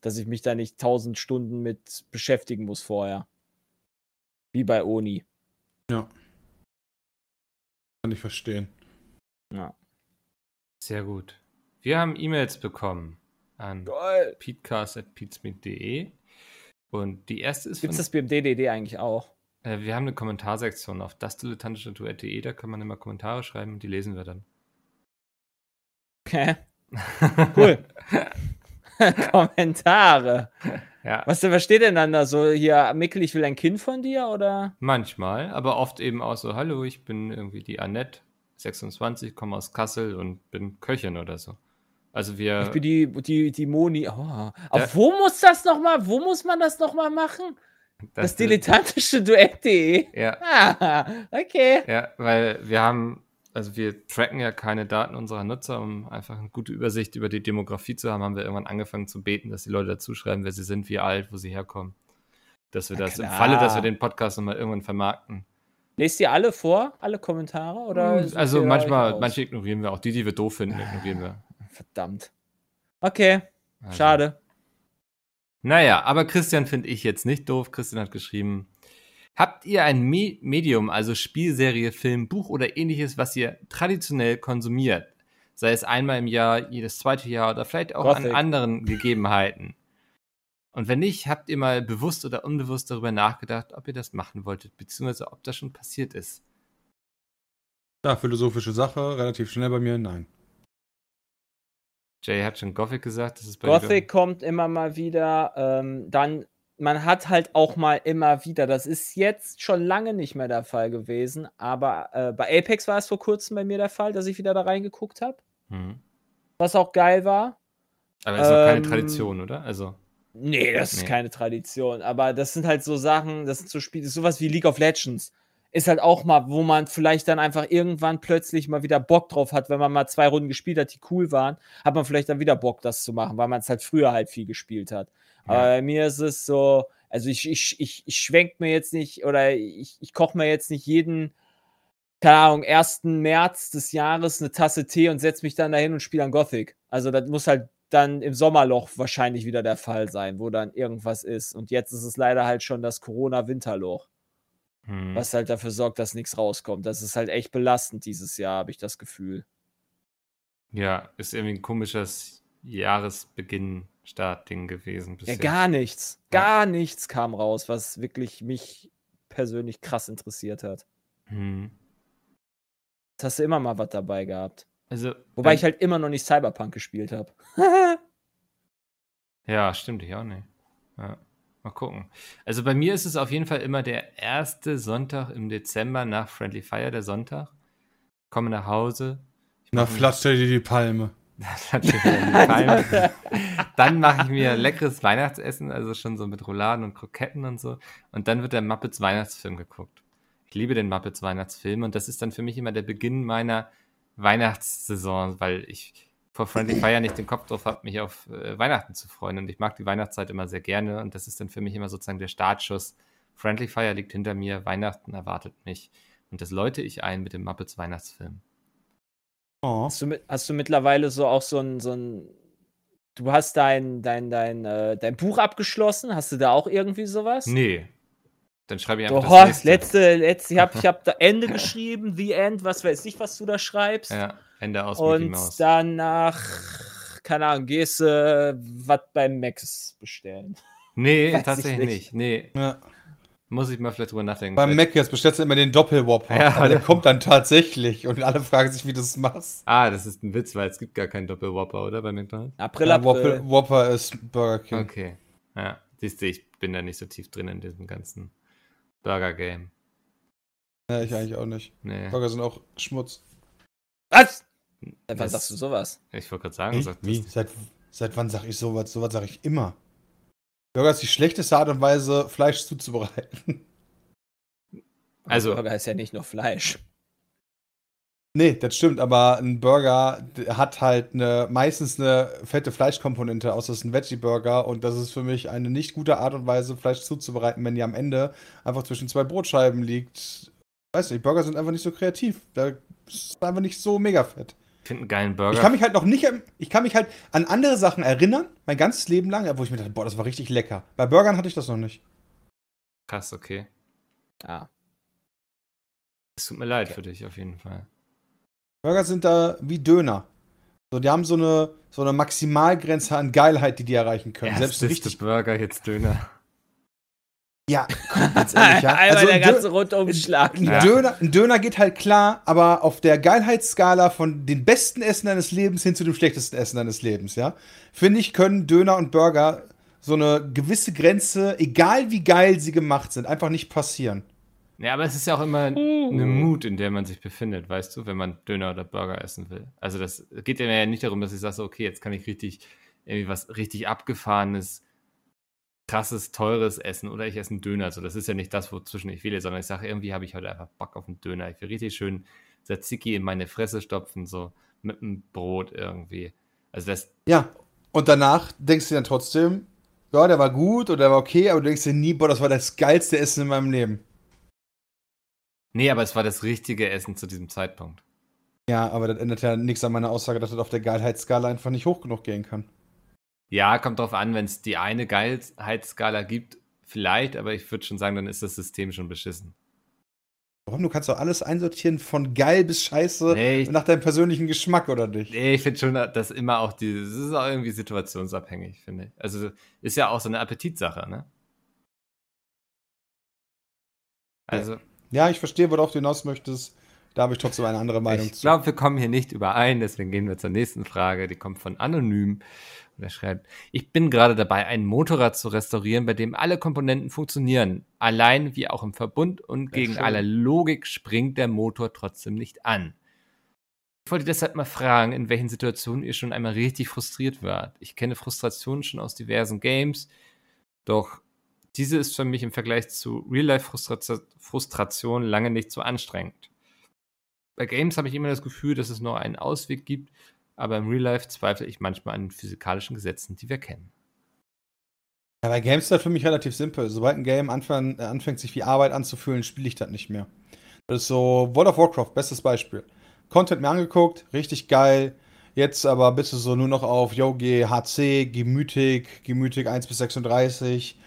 B: Dass ich mich da nicht tausend Stunden mit beschäftigen muss vorher. Wie bei Oni.
C: Ja. Kann ich verstehen.
B: Ja.
A: Sehr gut. Wir haben E-Mails bekommen an peatcast.peatsmeet.de und die erste ist
B: Gibt es das beim DDD eigentlich auch?
A: Äh, wir haben eine Kommentarsektion auf dasdilettantische.de, da kann man immer Kommentare schreiben und die lesen wir dann.
B: Okay. [LAUGHS] Cool. [LAUGHS] Kommentare.
A: ja,
B: Was, was steht denn dann da so hier, Mickel, ich will ein Kind von dir oder?
A: manchmal, aber oft eben auch so, hallo, ich bin irgendwie die Annette, 26, komme aus Kassel und bin Köchin oder so. Also wir,
B: Ich bin die, die, die Moni. Oh. Auf wo muss das nochmal, wo muss man das nochmal machen? Das, dilettantische Duett.de.
A: Ja,
B: Ah, okay.
A: Ja, weil wir haben, also wir tracken ja keine Daten unserer Nutzer, um einfach eine gute Übersicht über die Demografie zu haben, haben wir irgendwann angefangen zu beten, dass die Leute dazu schreiben, wer sie sind, wie alt, wo sie herkommen. Dass wir
B: Na
A: das im
B: klar.
A: Falle, dass wir den Podcast nochmal irgendwann vermarkten.
B: Lest ihr alle vor, alle Kommentare? Oder sucht
A: also manchmal, manche ignorieren wir auch. Die, die wir doof finden, ignorieren wir.
B: Verdammt. Okay,
A: Also.
B: schade.
A: Naja, aber Christian finde ich jetzt nicht doof. Christian hat geschrieben, habt ihr ein Me Medium, also Spielserie, Film, Buch oder ähnliches, was ihr traditionell konsumiert? Sei es einmal im Jahr, jedes zweite Jahr oder vielleicht auch
B: Gothic.
A: an anderen Gegebenheiten. Und wenn nicht, habt ihr mal bewusst oder unbewusst darüber nachgedacht, ob ihr das machen wolltet, beziehungsweise ob das schon passiert ist.
C: Ja, philosophische Sache, relativ schnell bei mir, nein.
A: Jay hat schon Gothic gesagt, das ist bei
B: Gothic kommt immer mal wieder. Ähm, dann, man hat halt auch mal immer wieder, das ist jetzt schon lange nicht mehr der Fall gewesen, aber äh, bei Apex war es vor kurzem bei mir der Fall, dass ich wieder da reingeguckt habe,
A: Mhm.
B: was auch geil war.
A: Aber ist doch keine
B: Ähm,
A: Tradition, oder? Also,
B: Nee, das ist
A: Nee.
B: keine Tradition. Aber das sind halt so Sachen, das sind so Spiele, sowas wie League of Legends. Ist halt auch mal, wo man vielleicht dann einfach irgendwann plötzlich mal wieder Bock drauf hat, wenn man mal zwei Runden gespielt hat, die cool waren, hat man vielleicht dann wieder Bock, das zu machen, weil man es halt früher halt viel gespielt hat. Aber bei mir ist es so, also ich, ich, ich, ich schwenk mir jetzt nicht oder ich, ich koche mir jetzt nicht jeden, keine Ahnung, 1. März des Jahres eine Tasse Tee und setze mich dann dahin und spiele an Gothic. Also das muss halt dann im Sommerloch wahrscheinlich wieder der Fall sein, wo dann irgendwas ist. Und jetzt ist es leider halt schon das Corona-Winterloch,
A: hm.
B: was halt dafür sorgt, dass nichts rauskommt. Das ist halt echt belastend dieses Jahr, habe ich das Gefühl.
A: Ja, ist irgendwie ein komisches Jahresbeginn-Start-Ding gewesen.
B: Ja,
A: bisher.
B: gar nichts. Gar nichts kam raus, was wirklich mich persönlich krass interessiert hat.
A: Hm.
B: Jetzt hast du immer mal was dabei gehabt.
A: Also,
B: Wobei ich halt immer noch nicht Cyberpunk gespielt habe. [LAUGHS]
A: Ja, stimmt, ich auch nicht. Ja. Mal gucken. Also bei mir ist es auf jeden Fall immer der erste Sonntag im Dezember nach Friendly Fire, der Sonntag. Komme nach Hause. Ich
C: Na, flatscht dir die Palme.
A: Dann mache ich mir leckeres Weihnachtsessen, also schon so mit Rouladen und Kroketten und so. Und dann wird der Muppets Weihnachtsfilm geguckt. Ich liebe den Muppets Weihnachtsfilm und das ist dann für mich immer der Beginn meiner Weihnachtssaison, weil ich vor Friendly Fire nicht den Kopf drauf habe, mich auf äh, Weihnachten zu freuen. Und ich mag die Weihnachtszeit immer sehr gerne und das ist dann für mich immer sozusagen der Startschuss. Friendly Fire liegt hinter mir, Weihnachten erwartet mich. Und das läute ich ein mit dem Muppets Weihnachtsfilm.
C: Oh.
B: Hast du, hast du mittlerweile so auch so ein, so ein du hast dein, dein, dein, äh, dein Buch abgeschlossen? Hast du da auch irgendwie sowas?
A: Nee. Dann schreibe ich einfach
B: Doch,
A: das nächste.
B: letzte, letzte, ich habe ich hab da Ende geschrieben, The End, was weiß ich, was du da schreibst.
A: Ja, Ende aus Mickey
B: Und
A: Mouse.
B: danach, keine Ahnung, gehst du äh, was beim Max bestellen.
A: Nee, [LAUGHS]
B: weiß
A: tatsächlich
B: nicht.
A: nicht. Nee.
C: Ja.
A: Muss ich mal vielleicht drüber nachdenken.
C: Beim Mac jetzt bestellst du immer den Doppelwhopper. [LAUGHS]
A: Ja,
C: aber der kommt dann tatsächlich und alle fragen sich, wie du das machst.
A: ah, das ist ein Witz, weil es gibt gar keinen Doppelwhopper, oder? Bei McDonalds?
B: April, April.
C: Whopper, Whopper ist Burger King.
A: Okay. Ja, siehst du, ich bin da nicht so tief drin in diesem ganzen Burger-Game.
C: Ja, ich eigentlich auch nicht.
A: Nee.
C: Burger sind auch Schmutz.
B: Was? Seit wann
A: Das-
B: sagst du sowas?
A: Ich wollte gerade sagen,
C: Wie?
A: sagt
C: Wie? Seit, seit wann sag ich sowas? Sowas sage ich immer. Burger ist die schlechteste Art und Weise, Fleisch zuzubereiten.
A: Also,
B: Burger ist ja nicht nur Fleisch.
C: Nee, das stimmt, aber ein Burger hat halt eine, meistens eine fette Fleischkomponente, außer es ist ein Veggie-Burger und das ist für mich eine nicht gute Art und Weise, Fleisch zuzubereiten, wenn die am Ende einfach zwischen zwei Brotscheiben liegt. Weiß nicht, Burger sind einfach nicht so kreativ. Da ist einfach nicht so mega fett.
A: ich finde einen geilen Burger.
C: Ich kann mich halt noch nicht, an- ich kann mich halt an andere Sachen erinnern, mein ganzes Leben lang, wo ich mir dachte, boah, das war richtig lecker. Bei Burgern hatte ich das noch nicht.
A: Krass, okay.
B: Ah.
A: Es tut mir leid für dich auf jeden Fall.
C: Burger sind da wie Döner. So, die haben so eine, so eine Maximalgrenze an Geilheit, die die erreichen können.
A: Erst
C: Selbst
A: bist
C: richtig
A: Burger, jetzt Döner.
C: Ja, komm, ganz ehrlich, ja. [LAUGHS]
B: Einmal
C: Also
B: der
C: ein,
B: ganze Rundumschlag.
C: ein,
A: Ja.
C: Döner, ein Döner geht halt klar, aber auf der Geilheitsskala von den besten Essen deines Lebens hin zu dem schlechtesten Essen deines Lebens, ja, finde ich, können Döner und Burger so eine gewisse Grenze, egal wie geil sie gemacht sind, einfach nicht passieren.
A: Ja, aber es ist ja auch immer eine Mut, in der man sich befindet, weißt du, wenn man Döner oder Burger essen will. Also das geht ja nicht darum, dass ich sage, okay, jetzt kann ich richtig irgendwie was richtig abgefahrenes, krasses, teures essen oder ich esse einen Döner. So, das ist ja nicht das, wozwischen ich wähle, sondern ich sage, irgendwie habe ich heute einfach Bock auf einen Döner. Ich will richtig schön Tzatziki in meine Fresse stopfen, so mit einem Brot irgendwie. Also das,
C: Ja, und danach denkst du dann trotzdem, ja, der war gut oder der war okay, aber du denkst dir nie, boah, das war das geilste Essen in meinem Leben.
A: Nee, aber es war das richtige Essen zu diesem Zeitpunkt.
C: Ja, aber das ändert ja nichts an meiner Aussage, dass das auf der Geilheitsskala einfach nicht hoch genug gehen kann.
A: Ja, kommt drauf an, wenn es die eine Geilheitsskala gibt, vielleicht, aber ich würde schon sagen, dann ist das System schon beschissen.
C: Warum? Du kannst doch alles einsortieren von geil bis scheiße
A: Nee, ich-
C: nach deinem persönlichen Geschmack, oder nicht?
A: Nee, ich finde schon, dass immer auch die, das ist auch irgendwie situationsabhängig, finde ich. Also ist ja auch so eine Appetitsache, ne? Also,
C: Ja, ich verstehe, worauf du hinaus möchtest. Da habe ich trotzdem eine andere Meinung
A: ich
C: zu.
A: glaube, wir kommen hier nicht überein, deswegen gehen wir zur nächsten Frage. Die kommt von Anonym. Und er schreibt, ich bin gerade dabei, ein Motorrad zu restaurieren, bei dem alle Komponenten funktionieren. Allein wie auch im Verbund und
C: Sehr
A: gegen
C: schön.
A: alle Logik springt der Motor trotzdem nicht an. Ich wollte deshalb mal fragen, in welchen Situationen ihr schon einmal richtig frustriert wart. Ich kenne Frustrationen schon aus diversen Games, doch diese ist für mich im Vergleich zu Real-Life-Frustration lange nicht so anstrengend. Bei Games habe ich immer das Gefühl, dass es nur einen Ausweg gibt, aber im Real Life zweifle ich manchmal an den physikalischen Gesetzen, die wir kennen.
C: Ja, bei Games ist das für mich relativ simpel. Sobald ein Game anfang, äh, anfängt, sich wie Arbeit anzufühlen, spiele ich das nicht mehr. Das ist so World of Warcraft, bestes Beispiel. Content mir angeguckt, richtig geil. Jetzt aber bitte so nur noch auf, yo, geh HC, gemütig, gemütig 1 bis 36.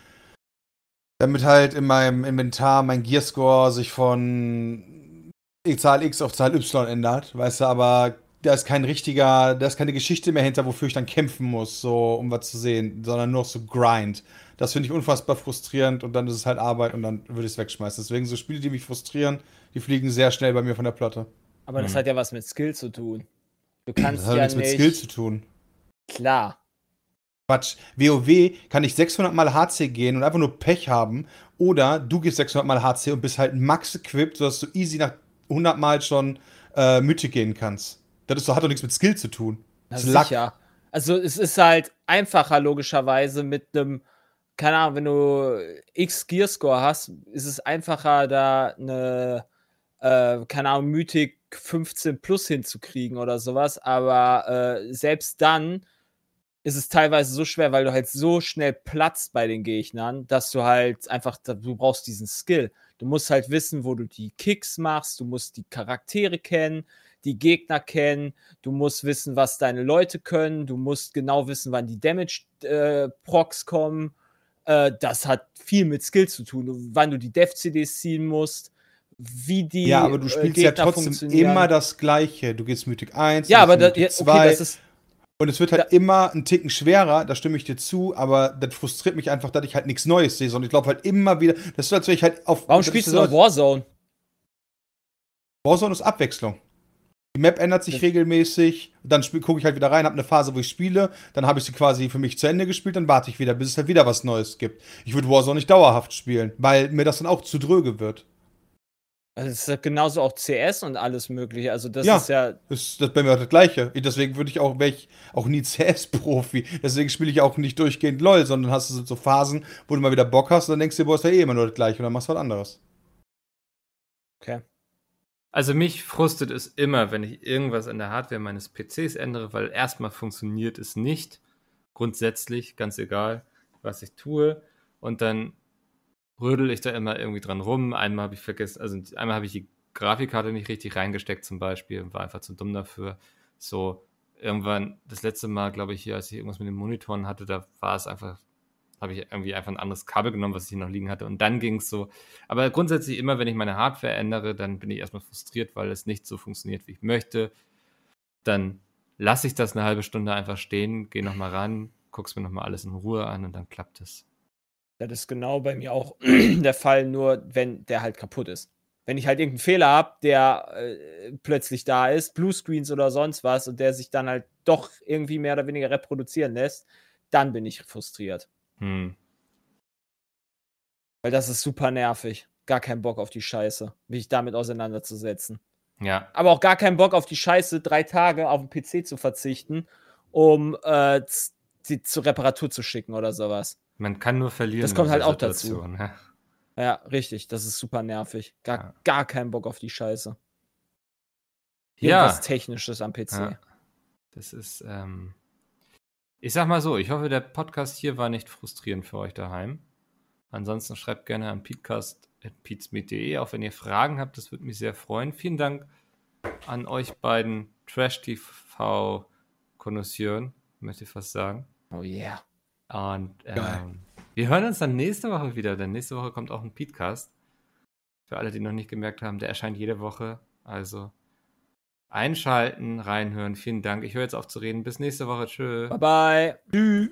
C: Damit halt in meinem Inventar mein Gearscore sich von Zahl X auf Zahl Y ändert. Weißt du, aber da ist kein richtiger, da ist keine Geschichte mehr hinter, wofür ich dann kämpfen muss, so um was zu sehen, sondern nur so Grind. Das finde ich unfassbar frustrierend und dann ist es halt Arbeit und dann würde ich es wegschmeißen. Deswegen so Spiele, die mich frustrieren, die fliegen sehr schnell bei mir von der Platte.
B: Aber das
A: Mhm.
B: hat ja was mit Skill zu tun. Du
C: Das
B: kannst
C: hat
B: ja
C: nichts mit
B: nicht.
C: Skill zu tun.
B: Klar.
C: Quatsch. WoW kann ich 600 mal HC gehen und einfach nur Pech haben. Oder du gehst 600 mal HC und bist halt max equipped, sodass du easy nach 100 mal schon äh, Mythic gehen kannst. Das ist, hat doch nichts mit Skill zu tun. Das ist
B: sicher. Also es ist halt einfacher logischerweise mit einem, keine Ahnung, wenn du X Gearscore hast, ist es einfacher da eine, äh, keine Ahnung, Mythic 15 plus hinzukriegen oder sowas. Aber äh, selbst dann ist es teilweise so schwer, weil du halt so schnell platzt bei den Gegnern, dass du halt einfach, du brauchst diesen Skill. Du musst halt wissen, wo du die Kicks machst, du musst die Charaktere kennen, die Gegner kennen, du musst wissen, was deine Leute können, du musst genau wissen, wann die Damage-Procs kommen. Äh, das hat viel mit Skill zu tun, wann du die Dev-CDs ziehen musst, wie die
C: ja, aber du
B: äh,
C: spielst ja
B: Gegner
C: trotzdem immer das Gleiche. Du gehst Mythic 1,
B: Ja, aber
C: gehst
B: da, ja,
C: Mythic
B: okay, das ist.
C: Und es wird halt immer ein Ticken schwerer, da stimme ich dir zu, aber das frustriert mich einfach, dass ich halt nichts Neues sehe, sondern ich glaube halt immer wieder, das ist, als wäre ich halt auf.
B: Warum spielst du noch Warzone?
C: Warzone ist Abwechslung. Die Map ändert sich
B: Das-
C: regelmäßig, dann gucke ich halt wieder rein, habe eine Phase, wo ich spiele, dann habe ich sie quasi für mich zu Ende gespielt, dann warte ich wieder, bis es halt wieder was Neues gibt. Ich würde Warzone nicht dauerhaft spielen, weil mir das dann auch zu dröge wird.
B: Also es ist ja genauso auch CS und alles mögliche. Also das
C: Ja.
B: ist ja.
C: Das ist das bei mir auch das Gleiche. Deswegen würde ich auch, wäre ich auch nie [LAUGHS] CS-Profi. Deswegen spiele ich auch nicht durchgehend LOL, sondern hast du so Phasen, wo du mal wieder Bock hast und dann denkst du dir, boah, ist ja eh immer nur das Gleiche und dann machst du was anderes.
B: Okay.
A: Also mich frustet es immer, wenn ich irgendwas an der Hardware meines PCs ändere, weil erstmal funktioniert es nicht. Grundsätzlich, ganz egal, was ich tue. Und dann rödel ich da immer irgendwie dran rum. Einmal habe ich vergessen, also einmal habe ich die Grafikkarte nicht richtig reingesteckt zum Beispiel und war einfach zu dumm dafür. So, irgendwann, das letzte Mal, glaube ich, hier, als ich irgendwas mit den Monitoren hatte, da war es einfach, habe ich irgendwie einfach ein anderes Kabel genommen, was ich hier noch liegen hatte. Und dann ging es so. Aber grundsätzlich immer, wenn ich meine Hardware ändere, dann bin ich erstmal frustriert, weil es nicht so funktioniert, wie ich möchte. Dann lasse ich das eine halbe Stunde einfach stehen, gehe nochmal ran, guck's mir nochmal alles in Ruhe an und dann klappt es.
B: Das ist genau bei mir auch [CLEARS THROAT] der Fall, nur wenn der halt kaputt ist. Wenn ich halt irgendeinen Fehler habe, der äh, plötzlich da ist, Bluescreens oder sonst was, und der sich dann halt doch irgendwie mehr oder weniger reproduzieren lässt, dann bin ich frustriert.
A: Hm.
B: Weil das ist super nervig. Gar keinen Bock auf die Scheiße, mich damit auseinanderzusetzen.
A: Ja,
B: Aber auch gar keinen Bock auf die Scheiße, drei Tage auf den PC zu verzichten, um äh, sie zur Reparatur zu schicken oder sowas.
A: Man kann nur verlieren.
B: Das kommt halt auch dazu.
A: Situation, Ja.
B: Ja, richtig. Das ist super nervig. Gar,
A: Ja.
B: gar keinen Bock auf die Scheiße.
A: Ja.
B: Irgendwas Technisches am PC.
A: Ja. Das ist, ähm, ich sag mal so, ich hoffe, der Podcast hier war nicht frustrierend für euch daheim. Ansonsten schreibt gerne an peatcast.peatsmeet.de, auch wenn ihr Fragen habt, das würde mich sehr freuen. Vielen Dank an euch beiden Trash-TV-Konnoisseuren, möchte ich fast sagen.
B: Oh yeah.
A: Und ähm, wir hören uns dann nächste Woche wieder, denn nächste Woche kommt auch ein Peatcast. Für alle, die noch nicht gemerkt haben, der erscheint jede Woche. Also einschalten, reinhören. Vielen Dank. Ich höre jetzt auf zu reden. Bis nächste Woche. Tschö.
B: Bye bye.
C: Tschüss.